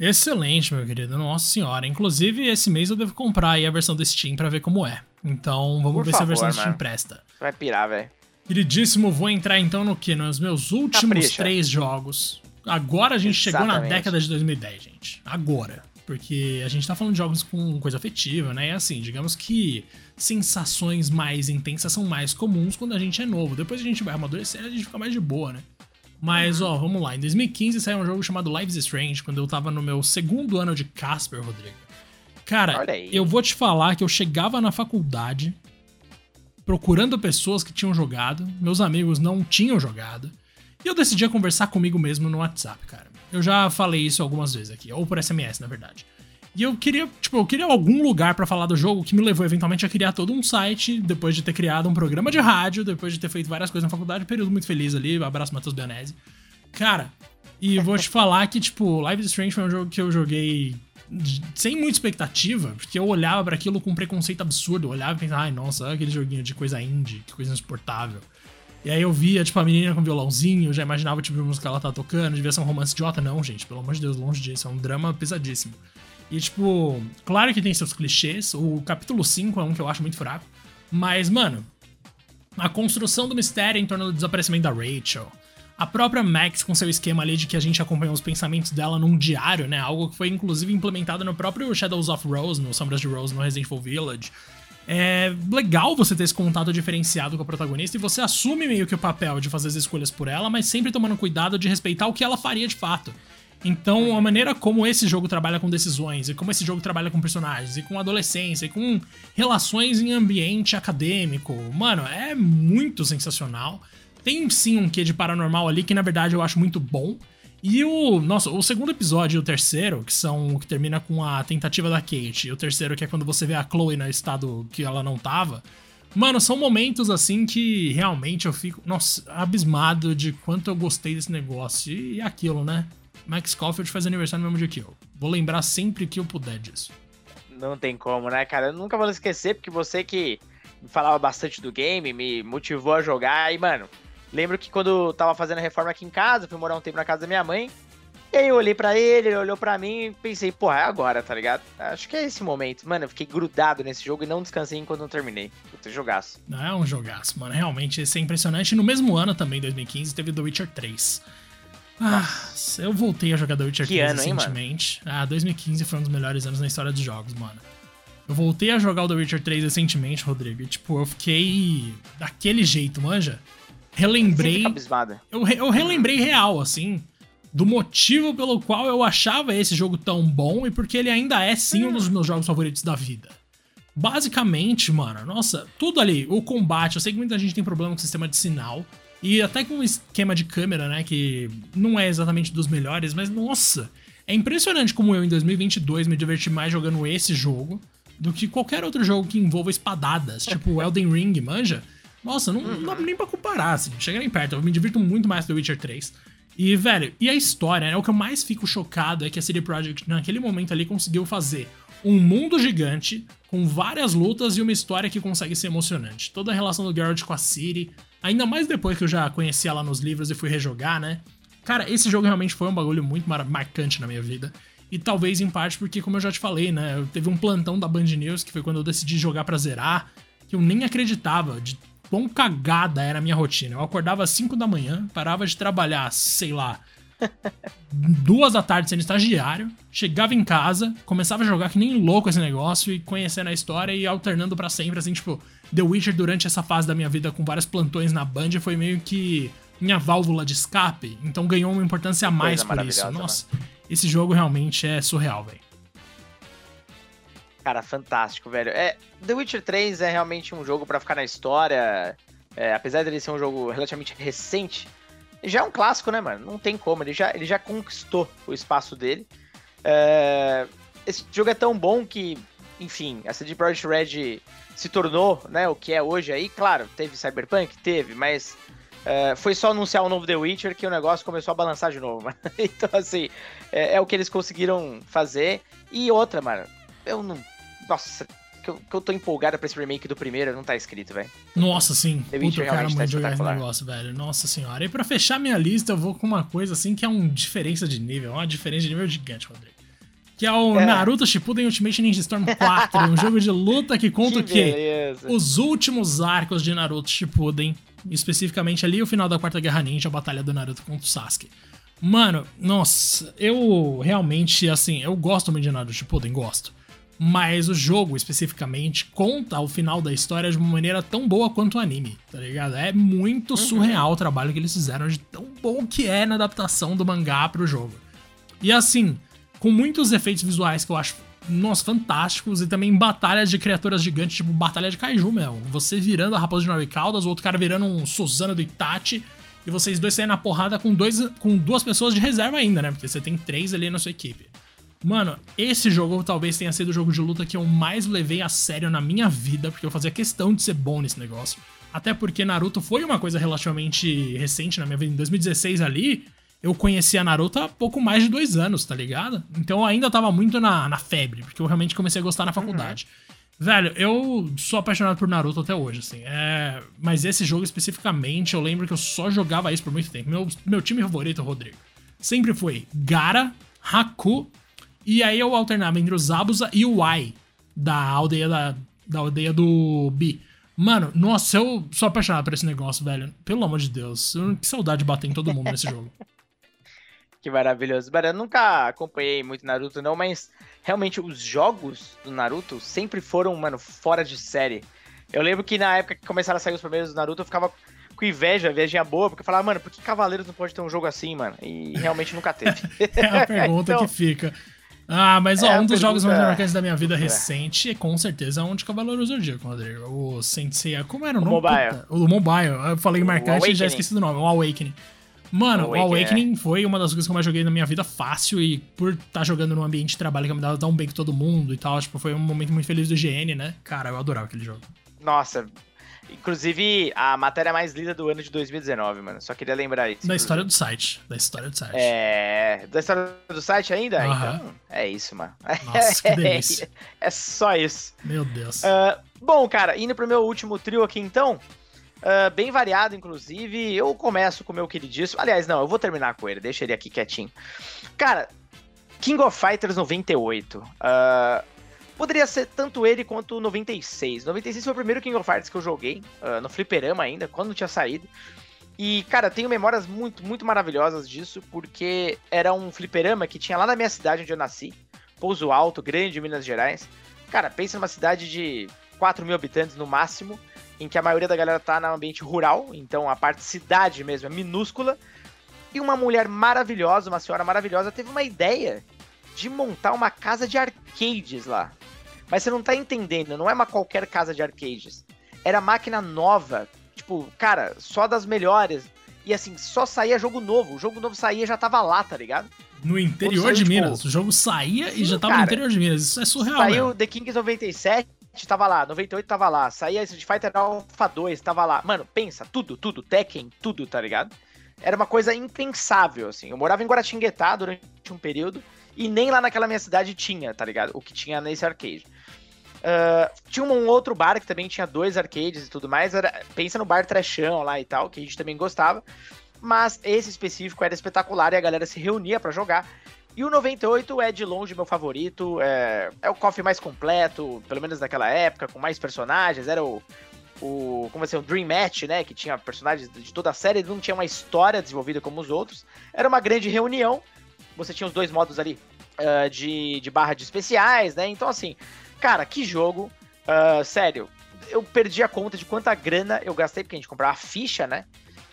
Excelente, meu querido. Nossa senhora. Inclusive, esse mês eu devo comprar aí a versão do Steam pra ver como é. Então, vamos Por ver favor, se a versão do Steam presta. Vai pirar, velho. Queridíssimo, vou entrar então no que? Nos meus últimos Capricha. três jogos. Agora a gente Exatamente. chegou na década de 2010, gente. Agora. Porque a gente tá falando de jogos com coisa afetiva, né? E assim, digamos que sensações mais intensas são mais comuns quando a gente é novo. Depois a gente vai amadurecendo, a gente fica mais de boa, né? Mas, ó, vamos lá. Em 2015 saiu um jogo chamado Lives Strange, quando eu tava no meu segundo ano de Casper, Rodrigo. Cara, eu vou te falar que eu chegava na faculdade procurando pessoas que tinham jogado, meus amigos não tinham jogado, e eu decidia conversar comigo mesmo no WhatsApp, cara. Eu já falei isso algumas vezes aqui, ou por SMS, na verdade. E eu queria, tipo, eu queria algum lugar para falar do jogo que me levou eventualmente a criar todo um site, depois de ter criado um programa de rádio, depois de ter feito várias coisas na faculdade, período muito feliz ali, abraço Matheus Bionese. Cara, e vou te falar que, tipo, Live is Strange foi um jogo que eu joguei sem muita expectativa, porque eu olhava para aquilo com um preconceito absurdo, eu olhava e pensava, ai, nossa, aquele joguinho de coisa indie, que coisa insuportável. E aí eu via, tipo, a menina com violãozinho, já imaginava, tipo, a música que ela tá tocando, devia ser um romance idiota. Não, gente, pelo amor de Deus, longe disso, é um drama pesadíssimo. E, tipo, claro que tem seus clichês, o capítulo 5 é um que eu acho muito fraco, mas, mano, a construção do mistério em torno do desaparecimento da Rachel, a própria Max com seu esquema ali de que a gente acompanha os pensamentos dela num diário, né? Algo que foi inclusive implementado no próprio Shadows of Rose, no Sombras de Rose, no Resident Evil Village. É legal você ter esse contato diferenciado com a protagonista e você assume meio que o papel de fazer as escolhas por ela, mas sempre tomando cuidado de respeitar o que ela faria de fato. Então, a maneira como esse jogo trabalha com decisões, e como esse jogo trabalha com personagens, e com adolescência, e com relações em ambiente acadêmico, mano, é muito sensacional. Tem sim um quê de paranormal ali que na verdade eu acho muito bom. E o. Nossa, o segundo episódio e o terceiro, que são o que termina com a tentativa da Kate, e o terceiro, que é quando você vê a Chloe no estado que ela não tava. Mano, são momentos assim que realmente eu fico, nossa, abismado de quanto eu gostei desse negócio. E, aquilo, né? Max Caulfield faz aniversário no mesmo dia que eu. Vou lembrar sempre que eu puder disso. Não tem como, né, cara? Eu nunca vou esquecer, porque você que falava bastante do game, me motivou a jogar. E, mano, Lembro que quando eu tava fazendo a reforma aqui em casa, fui morar um tempo na casa da minha mãe. E aí eu olhei para ele, ele olhou para mim e pensei, porra, é agora, tá ligado? Acho que é esse momento. Mano, eu fiquei grudado nesse jogo e não descansei enquanto não terminei. Puta, jogaço. Não, é um jogaço, mano. Realmente, esse é impressionante. No mesmo ano também, 2015, teve The Witcher 3. Ah, eu voltei a jogar The Witcher que 3 ano, recentemente. Hein, ah, 2015 foi um dos melhores anos na história dos jogos, mano. Eu voltei a jogar o The Witcher 3 recentemente, Rodrigo, e tipo, eu fiquei daquele jeito, manja relembrei. Eu, eu relembrei real, assim, do motivo pelo qual eu achava esse jogo tão bom e porque ele ainda é sim um dos meus jogos favoritos da vida. Basicamente, mano, nossa, tudo ali, o combate, eu sei que muita gente tem problema com o sistema de sinal. E até com o esquema de câmera, né, que não é exatamente dos melhores, mas nossa, é impressionante como eu em 2022 me diverti mais jogando esse jogo do que qualquer outro jogo que envolva espadadas, tipo Elden Ring, manja? Nossa, não, não dá nem pra comparar, assim. Chega nem perto. Eu me divirto muito mais do Witcher 3. E, velho, e a história, né? O que eu mais fico chocado é que a CD Projekt, naquele momento ali, conseguiu fazer um mundo gigante, com várias lutas e uma história que consegue ser emocionante. Toda a relação do Geralt com a Ciri, ainda mais depois que eu já conhecia ela nos livros e fui rejogar, né? Cara, esse jogo realmente foi um bagulho muito mar marcante na minha vida. E talvez em parte porque, como eu já te falei, né? Eu teve um plantão da Band News, que foi quando eu decidi jogar pra zerar, que eu nem acreditava de quão cagada era a minha rotina. Eu acordava às 5 da manhã, parava de trabalhar, sei lá, duas da tarde sendo estagiário, chegava em casa, começava a jogar que nem louco esse negócio e conhecendo a história e alternando para sempre, assim, tipo, The Witcher durante essa fase da minha vida com vários plantões na Band foi meio que minha válvula de escape, então ganhou uma importância a mais por isso. Né? Nossa, né? esse jogo realmente é surreal, velho. Cara, fantástico, velho. É, The Witcher 3 é realmente um jogo para ficar na história. É, apesar dele ser um jogo relativamente recente, já é um clássico, né, mano? Não tem como. Ele já, ele já conquistou o espaço dele. É, esse jogo é tão bom que, enfim, a CD Projekt Red se tornou né, o que é hoje aí. Claro, teve Cyberpunk? Teve, mas é, foi só anunciar o novo The Witcher que o negócio começou a balançar de novo, mano. Então, assim, é, é, o que eles conseguiram fazer. E outra, mano, eu não. Nossa, que eu, que eu tô empolgado pra esse remake do primeiro, não tá escrito, velho. Nossa, sim. The Puta, eu quero muito tá esse negócio, velho. Nossa senhora. E pra fechar minha lista, eu vou com uma coisa assim que é uma diferença de nível. Uma diferença de nível gigante, Rodrigo. Que é o é. Naruto Shippuden Ultimate Ninja Storm 4, um jogo de luta que conta que o quê? Os últimos arcos de Naruto Shippuden, especificamente ali o final da Quarta Guerra Ninja, a batalha do Naruto contra o Sasuke. Mano, nossa, eu realmente, assim, eu gosto muito de Naruto Shippuden, gosto. Mas o jogo, especificamente, conta o final da história de uma maneira tão boa quanto o anime, tá ligado? É muito uhum. surreal o trabalho que eles fizeram de tão bom que é na adaptação do mangá pro jogo. E assim, com muitos efeitos visuais que eu acho, nossa, fantásticos, e também batalhas de criaturas gigantes, tipo batalha de Kaiju, meu. Você virando a Raposa de Nove Caldas, o outro cara virando um Suzano do Itachi, e vocês dois saem na porrada com, dois, com duas pessoas de reserva ainda, né? Porque você tem três ali na sua equipe. Mano, esse jogo talvez tenha sido o jogo de luta que eu mais levei a sério na minha vida, porque eu fazia questão de ser bom nesse negócio. Até porque Naruto foi uma coisa relativamente recente na minha vida. Em 2016 ali, eu conhecia Naruto há pouco mais de dois anos, tá ligado? Então eu ainda tava muito na, na febre, porque eu realmente comecei a gostar na uhum. faculdade. Uhum. Velho, eu sou apaixonado por Naruto até hoje, assim. É... Mas esse jogo especificamente, eu lembro que eu só jogava isso por muito tempo. Meu, meu time favorito, Rodrigo, sempre foi Gara, Haku e aí eu alternava entre o Zabuza e o Ai, da aldeia da, da aldeia do Bi. Mano, nossa, eu sou apaixonado por esse negócio, velho. Pelo amor de Deus. Que saudade de bater em todo mundo nesse jogo. Que maravilhoso. Mano, eu nunca acompanhei muito Naruto, não, mas realmente os jogos do Naruto sempre foram, mano, fora de série. Eu lembro que na época que começaram a sair os primeiros do Naruto, eu ficava com inveja, invejinha boa, porque eu falava, mano, por que Cavaleiros não pode ter um jogo assim, mano? E realmente nunca teve. é a pergunta então, que fica. Ah, mas ó, é, um dos jogos mais marcantes da minha vida é. recente é com certeza um de Cavaleiro Zodíaco, Rodrigo. O Sensei. Como era o, o nome? Mobile. O Mobile. Eu falei marcante e já esqueci do nome. O Awakening. Mano, o Awakening, o Awakening é. foi uma das coisas que eu mais joguei na minha vida fácil e por estar tá jogando num ambiente de trabalho que me dava tão bem com todo mundo e tal, tipo, foi um momento muito feliz do GN, né? Cara, eu adorava aquele jogo. Nossa, Inclusive, a matéria mais lida do ano de 2019, mano. Só queria lembrar isso. Da história do site. Da história do site. É. Da história do site ainda? Uhum. Então, é isso, mano. Nossa, que delícia. é só isso. Meu Deus. Uh, bom, cara, indo pro meu último trio aqui então. Uh, bem variado, inclusive. Eu começo com o meu queridíssimo. Aliás, não, eu vou terminar com ele. Deixa ele aqui quietinho. Cara, King of Fighters 98. Uh, Poderia ser tanto ele quanto o 96. 96 foi o primeiro King of Fighters que eu joguei, uh, no Fliperama ainda, quando tinha saído. E, cara, tenho memórias muito, muito maravilhosas disso, porque era um fliperama que tinha lá na minha cidade onde eu nasci, Pouso Alto, grande, Minas Gerais. Cara, pensa numa cidade de 4 mil habitantes no máximo, em que a maioria da galera tá no ambiente rural, então a parte cidade mesmo é minúscula. E uma mulher maravilhosa, uma senhora maravilhosa, teve uma ideia de montar uma casa de arcades lá. Mas você não tá entendendo, não é uma qualquer casa de arcades. Era máquina nova, tipo, cara, só das melhores. E assim, só saía jogo novo. O jogo novo saía já tava lá, tá ligado? No interior saiu, de tipo... Minas. O jogo saía e já tava cara, no interior de Minas. Isso é surreal, Saiu mesmo. The Kings 97, tava lá. 98 tava lá. Saía Street Fighter Alpha 2, tava lá. Mano, pensa, tudo, tudo. Tekken, tudo, tá ligado? era uma coisa impensável, assim. Eu morava em Guaratinguetá durante um período e nem lá naquela minha cidade tinha, tá ligado? O que tinha nesse arcade. Uh, tinha um outro bar que também tinha dois arcades e tudo mais. Era, pensa no bar Trechão lá e tal, que a gente também gostava. Mas esse específico era espetacular e a galera se reunia para jogar. E o 98 é de longe meu favorito. É, é o coffee mais completo, pelo menos naquela época, com mais personagens. Era o, o como assim, o Dream Match, né? Que tinha personagens de toda a série, não tinha uma história desenvolvida como os outros. Era uma grande reunião. Você tinha os dois modos ali uh, de, de barra de especiais, né? Então, assim, cara, que jogo. Uh, sério, eu perdi a conta de quanta grana eu gastei, porque a gente comprava ficha, né?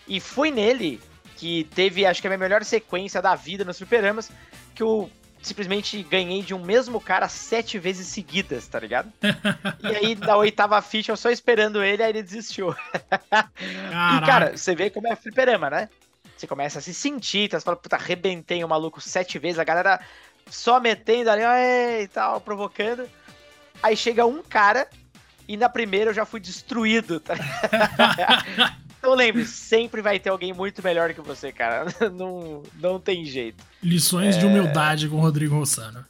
E foi nele que teve, acho que a minha melhor sequência da vida nos fliperamas, que eu simplesmente ganhei de um mesmo cara sete vezes seguidas, tá ligado? e aí, na oitava ficha, eu só esperando ele, aí ele desistiu. e, cara, você vê como é fliperama, né? Você começa a se sentir, tá? você fala, puta, arrebentei o maluco sete vezes, a galera só metendo ali, e tal, provocando. Aí chega um cara e na primeira eu já fui destruído, tá? então lembre, sempre vai ter alguém muito melhor que você, cara. Não, não tem jeito. Lições é... de humildade com o Rodrigo Rossano.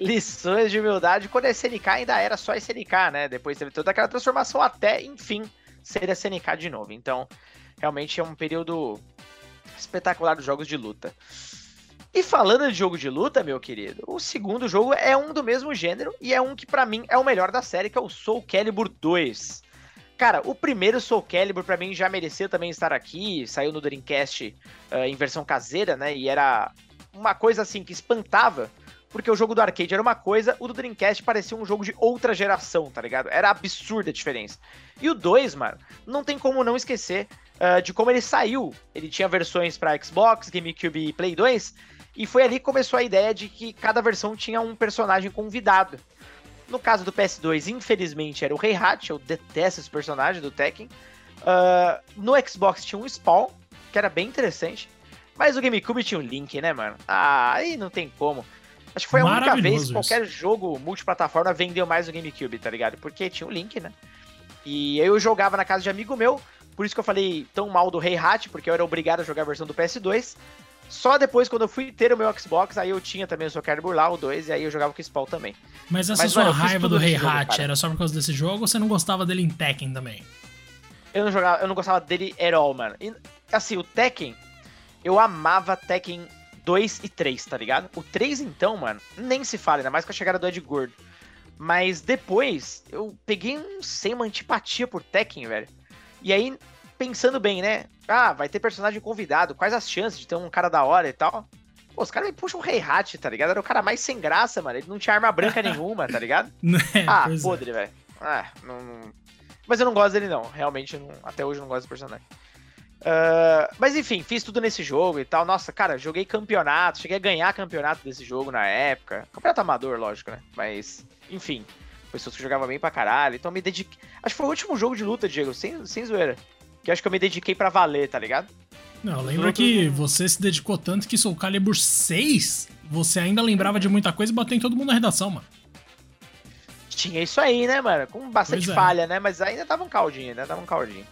Lições de humildade quando a SNK ainda era só SNK, né? Depois teve toda aquela transformação até, enfim, ser a SNK de novo. Então, realmente é um período espetacular dos jogos de luta. E falando de jogo de luta, meu querido, o segundo jogo é um do mesmo gênero e é um que para mim é o melhor da série, que é o Soul Calibur 2. Cara, o primeiro Soul Calibur para mim já merecia também estar aqui, saiu no Dreamcast uh, em versão caseira, né? E era uma coisa assim que espantava, porque o jogo do arcade era uma coisa, o do Dreamcast parecia um jogo de outra geração, tá ligado? Era absurda a diferença. E o 2, mano, não tem como não esquecer uh, de como ele saiu. Ele tinha versões para Xbox, GameCube e Play 2, e foi ali que começou a ideia de que cada versão tinha um personagem convidado. No caso do PS2, infelizmente, era o Rei Hat, eu detesto esse personagem do Tekken. Uh, no Xbox tinha um Spawn, que era bem interessante. Mas o GameCube tinha um Link, né, mano? Ah, aí não tem como. Acho que foi a única vez que qualquer jogo multiplataforma vendeu mais o GameCube, tá ligado? Porque tinha o um Link, né? E eu jogava na casa de amigo meu, por isso que eu falei tão mal do Rei Hat, porque eu era obrigado a jogar a versão do PS2. Só depois, quando eu fui ter o meu Xbox, aí eu tinha também o Soul Calibur lá, o 2, e aí eu jogava com o Spawn também. Mas essa Mas, sua mano, raiva do Rei Hat era só por causa desse jogo ou você não gostava dele em Tekken também? Eu não jogava, eu não gostava dele at all, mano. E, assim, o Tekken, eu amava Tekken 2 e 3, tá ligado? O 3, então, mano, nem se fala, ainda mais com a chegada do Ed Gordo. Mas depois, eu peguei, um, sei, uma antipatia por Tekken, velho. E aí, pensando bem, né? Ah, vai ter personagem convidado, quais as chances de ter um cara da hora e tal? Pô, os caras me puxam um Rei Hat, tá ligado? Era o cara mais sem graça, mano. Ele não tinha arma branca nenhuma, tá ligado? É, ah, podre, é. velho. Ah, não, não, Mas eu não gosto dele, não. Realmente, não... até hoje eu não gosto do personagem. Uh, mas enfim, fiz tudo nesse jogo e tal. Nossa, cara, joguei campeonato, cheguei a ganhar campeonato desse jogo na época. Campeonato amador, lógico, né? Mas, enfim, pessoas que jogavam bem pra caralho. Então me dediquei. Acho que foi o último jogo de luta, Diego, sem, sem zoeira que acho que eu me dediquei para valer, tá ligado? Não, lembra que você se dedicou tanto que Soul Calibur 6, você ainda lembrava de muita coisa e bateu em todo mundo na redação, mano. Tinha isso aí, né, mano? Com bastante é. falha, né? Mas ainda tava um caldinho, ainda tava um caldinho.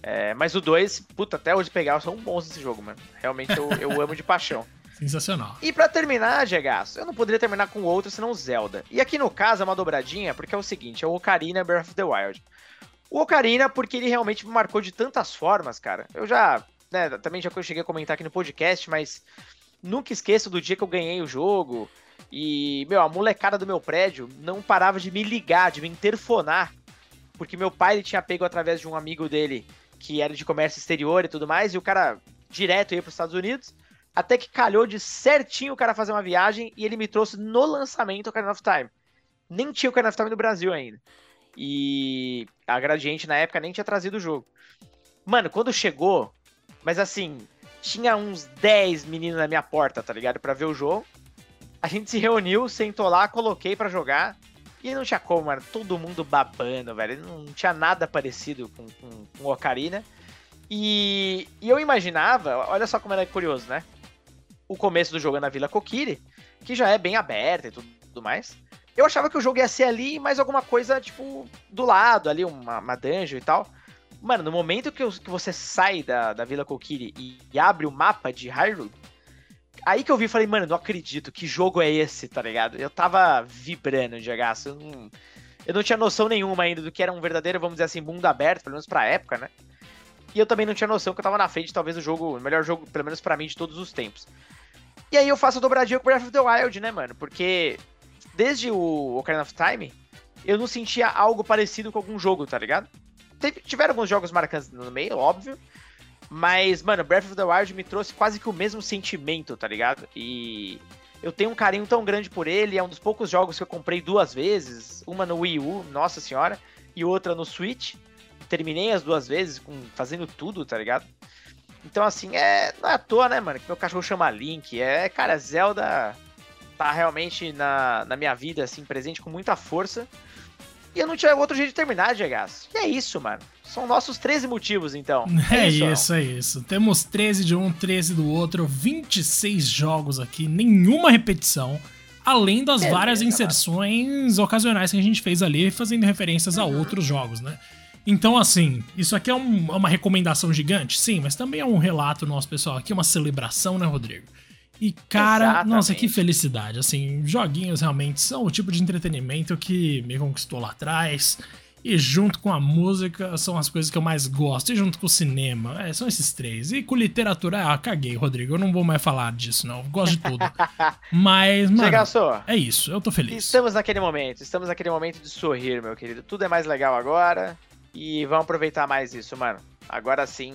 É, mas o 2, puta, até hoje pegar, são bons esse jogo, mano. Realmente eu, eu amo de paixão. Sensacional. E para terminar, Gegaço, eu não poderia terminar com outro senão Zelda. E aqui no caso é uma dobradinha, porque é o seguinte, é o Ocarina Breath of the Wild. O Ocarina, porque ele realmente me marcou de tantas formas, cara. Eu já, né, também já cheguei a comentar aqui no podcast, mas nunca esqueço do dia que eu ganhei o jogo. E, meu, a molecada do meu prédio não parava de me ligar, de me interfonar. Porque meu pai ele tinha pego através de um amigo dele que era de comércio exterior e tudo mais, e o cara direto ia para os Estados Unidos. Até que calhou de certinho o cara fazer uma viagem e ele me trouxe no lançamento o Ocarina of Time. Nem tinha o Ocarina of Time no Brasil ainda. E a Gradiente na época nem tinha trazido o jogo. Mano, quando chegou, mas assim, tinha uns 10 meninos na minha porta, tá ligado? Pra ver o jogo. A gente se reuniu, sentou lá, coloquei para jogar. E não tinha como, mano. Todo mundo babando, velho. Não tinha nada parecido com, com, com Ocarina. E, e eu imaginava, olha só como é curioso, né? O começo do jogo é na Vila Kokiri, que já é bem aberta e tudo mais. Eu achava que o jogo ia ser ali mais alguma coisa, tipo, do lado, ali, uma, uma dungeon e tal. Mano, no momento que, eu, que você sai da, da Vila Kokiri e, e, abre o mapa de Hyrule, aí que eu vi e falei, mano, não acredito, que jogo é esse, tá ligado? Eu tava vibrando de jogar, eu não, eu não tinha noção nenhuma ainda do que era um verdadeiro, vamos dizer assim, mundo aberto, pelo menos pra época, né? E eu também não tinha noção que eu tava na frente, talvez, do jogo, o melhor jogo, pelo menos para mim, de todos os tempos. E aí eu faço a dobradinha com Breath of the Wild, né, mano? Porque desde o Ocarina of Time, eu não sentia algo parecido com algum jogo, tá ligado? Teve, tiveram alguns jogos marcantes no meio, óbvio. Mas, mano, Breath of the Wild me trouxe quase que o mesmo sentimento, tá ligado? E eu tenho um carinho tão grande por ele. É um dos poucos jogos que eu comprei duas vezes. Uma no Wii U, nossa senhora, e outra no Switch. Terminei as duas vezes, com, fazendo tudo, tá ligado? Então, assim, é. Não é à toa, né, mano? Que meu cachorro chama Link. É, cara, Zelda tá realmente na, na minha vida, assim, presente com muita força. E eu não tinha outro jeito de terminar, Diegas. E é isso, mano. São nossos 13 motivos, então. É, é isso, isso é isso. Temos 13 de um, 13 do outro, 26 jogos aqui, nenhuma repetição. Além das Beleza, várias inserções mano. ocasionais que a gente fez ali, fazendo referências a outros jogos, né? Então, assim, isso aqui é um, uma recomendação gigante? Sim, mas também é um relato nosso, pessoal. Aqui é uma celebração, né, Rodrigo? E, cara, Exatamente. nossa, que felicidade. Assim, joguinhos realmente são o tipo de entretenimento que me conquistou lá atrás. E junto com a música são as coisas que eu mais gosto. E junto com o cinema, é, são esses três. E com literatura, ah, caguei, Rodrigo. Eu não vou mais falar disso, não. Eu gosto de tudo. Mas, mano, Chegaçou. é isso. Eu tô feliz. Estamos naquele momento. Estamos naquele momento de sorrir, meu querido. Tudo é mais legal agora. E vamos aproveitar mais isso, mano. Agora sim,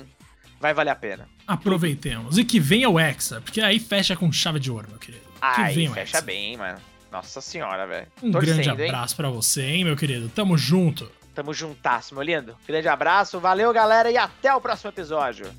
vai valer a pena. Aproveitemos. E que venha o Hexa, porque aí fecha com chave de ouro, meu querido. Que aí fecha Hexa. bem, mano. Nossa senhora, velho. Um Torcendo, grande abraço para você, hein, meu querido. Tamo junto. Tamo juntasso, meu lindo. Grande abraço, valeu, galera, e até o próximo episódio.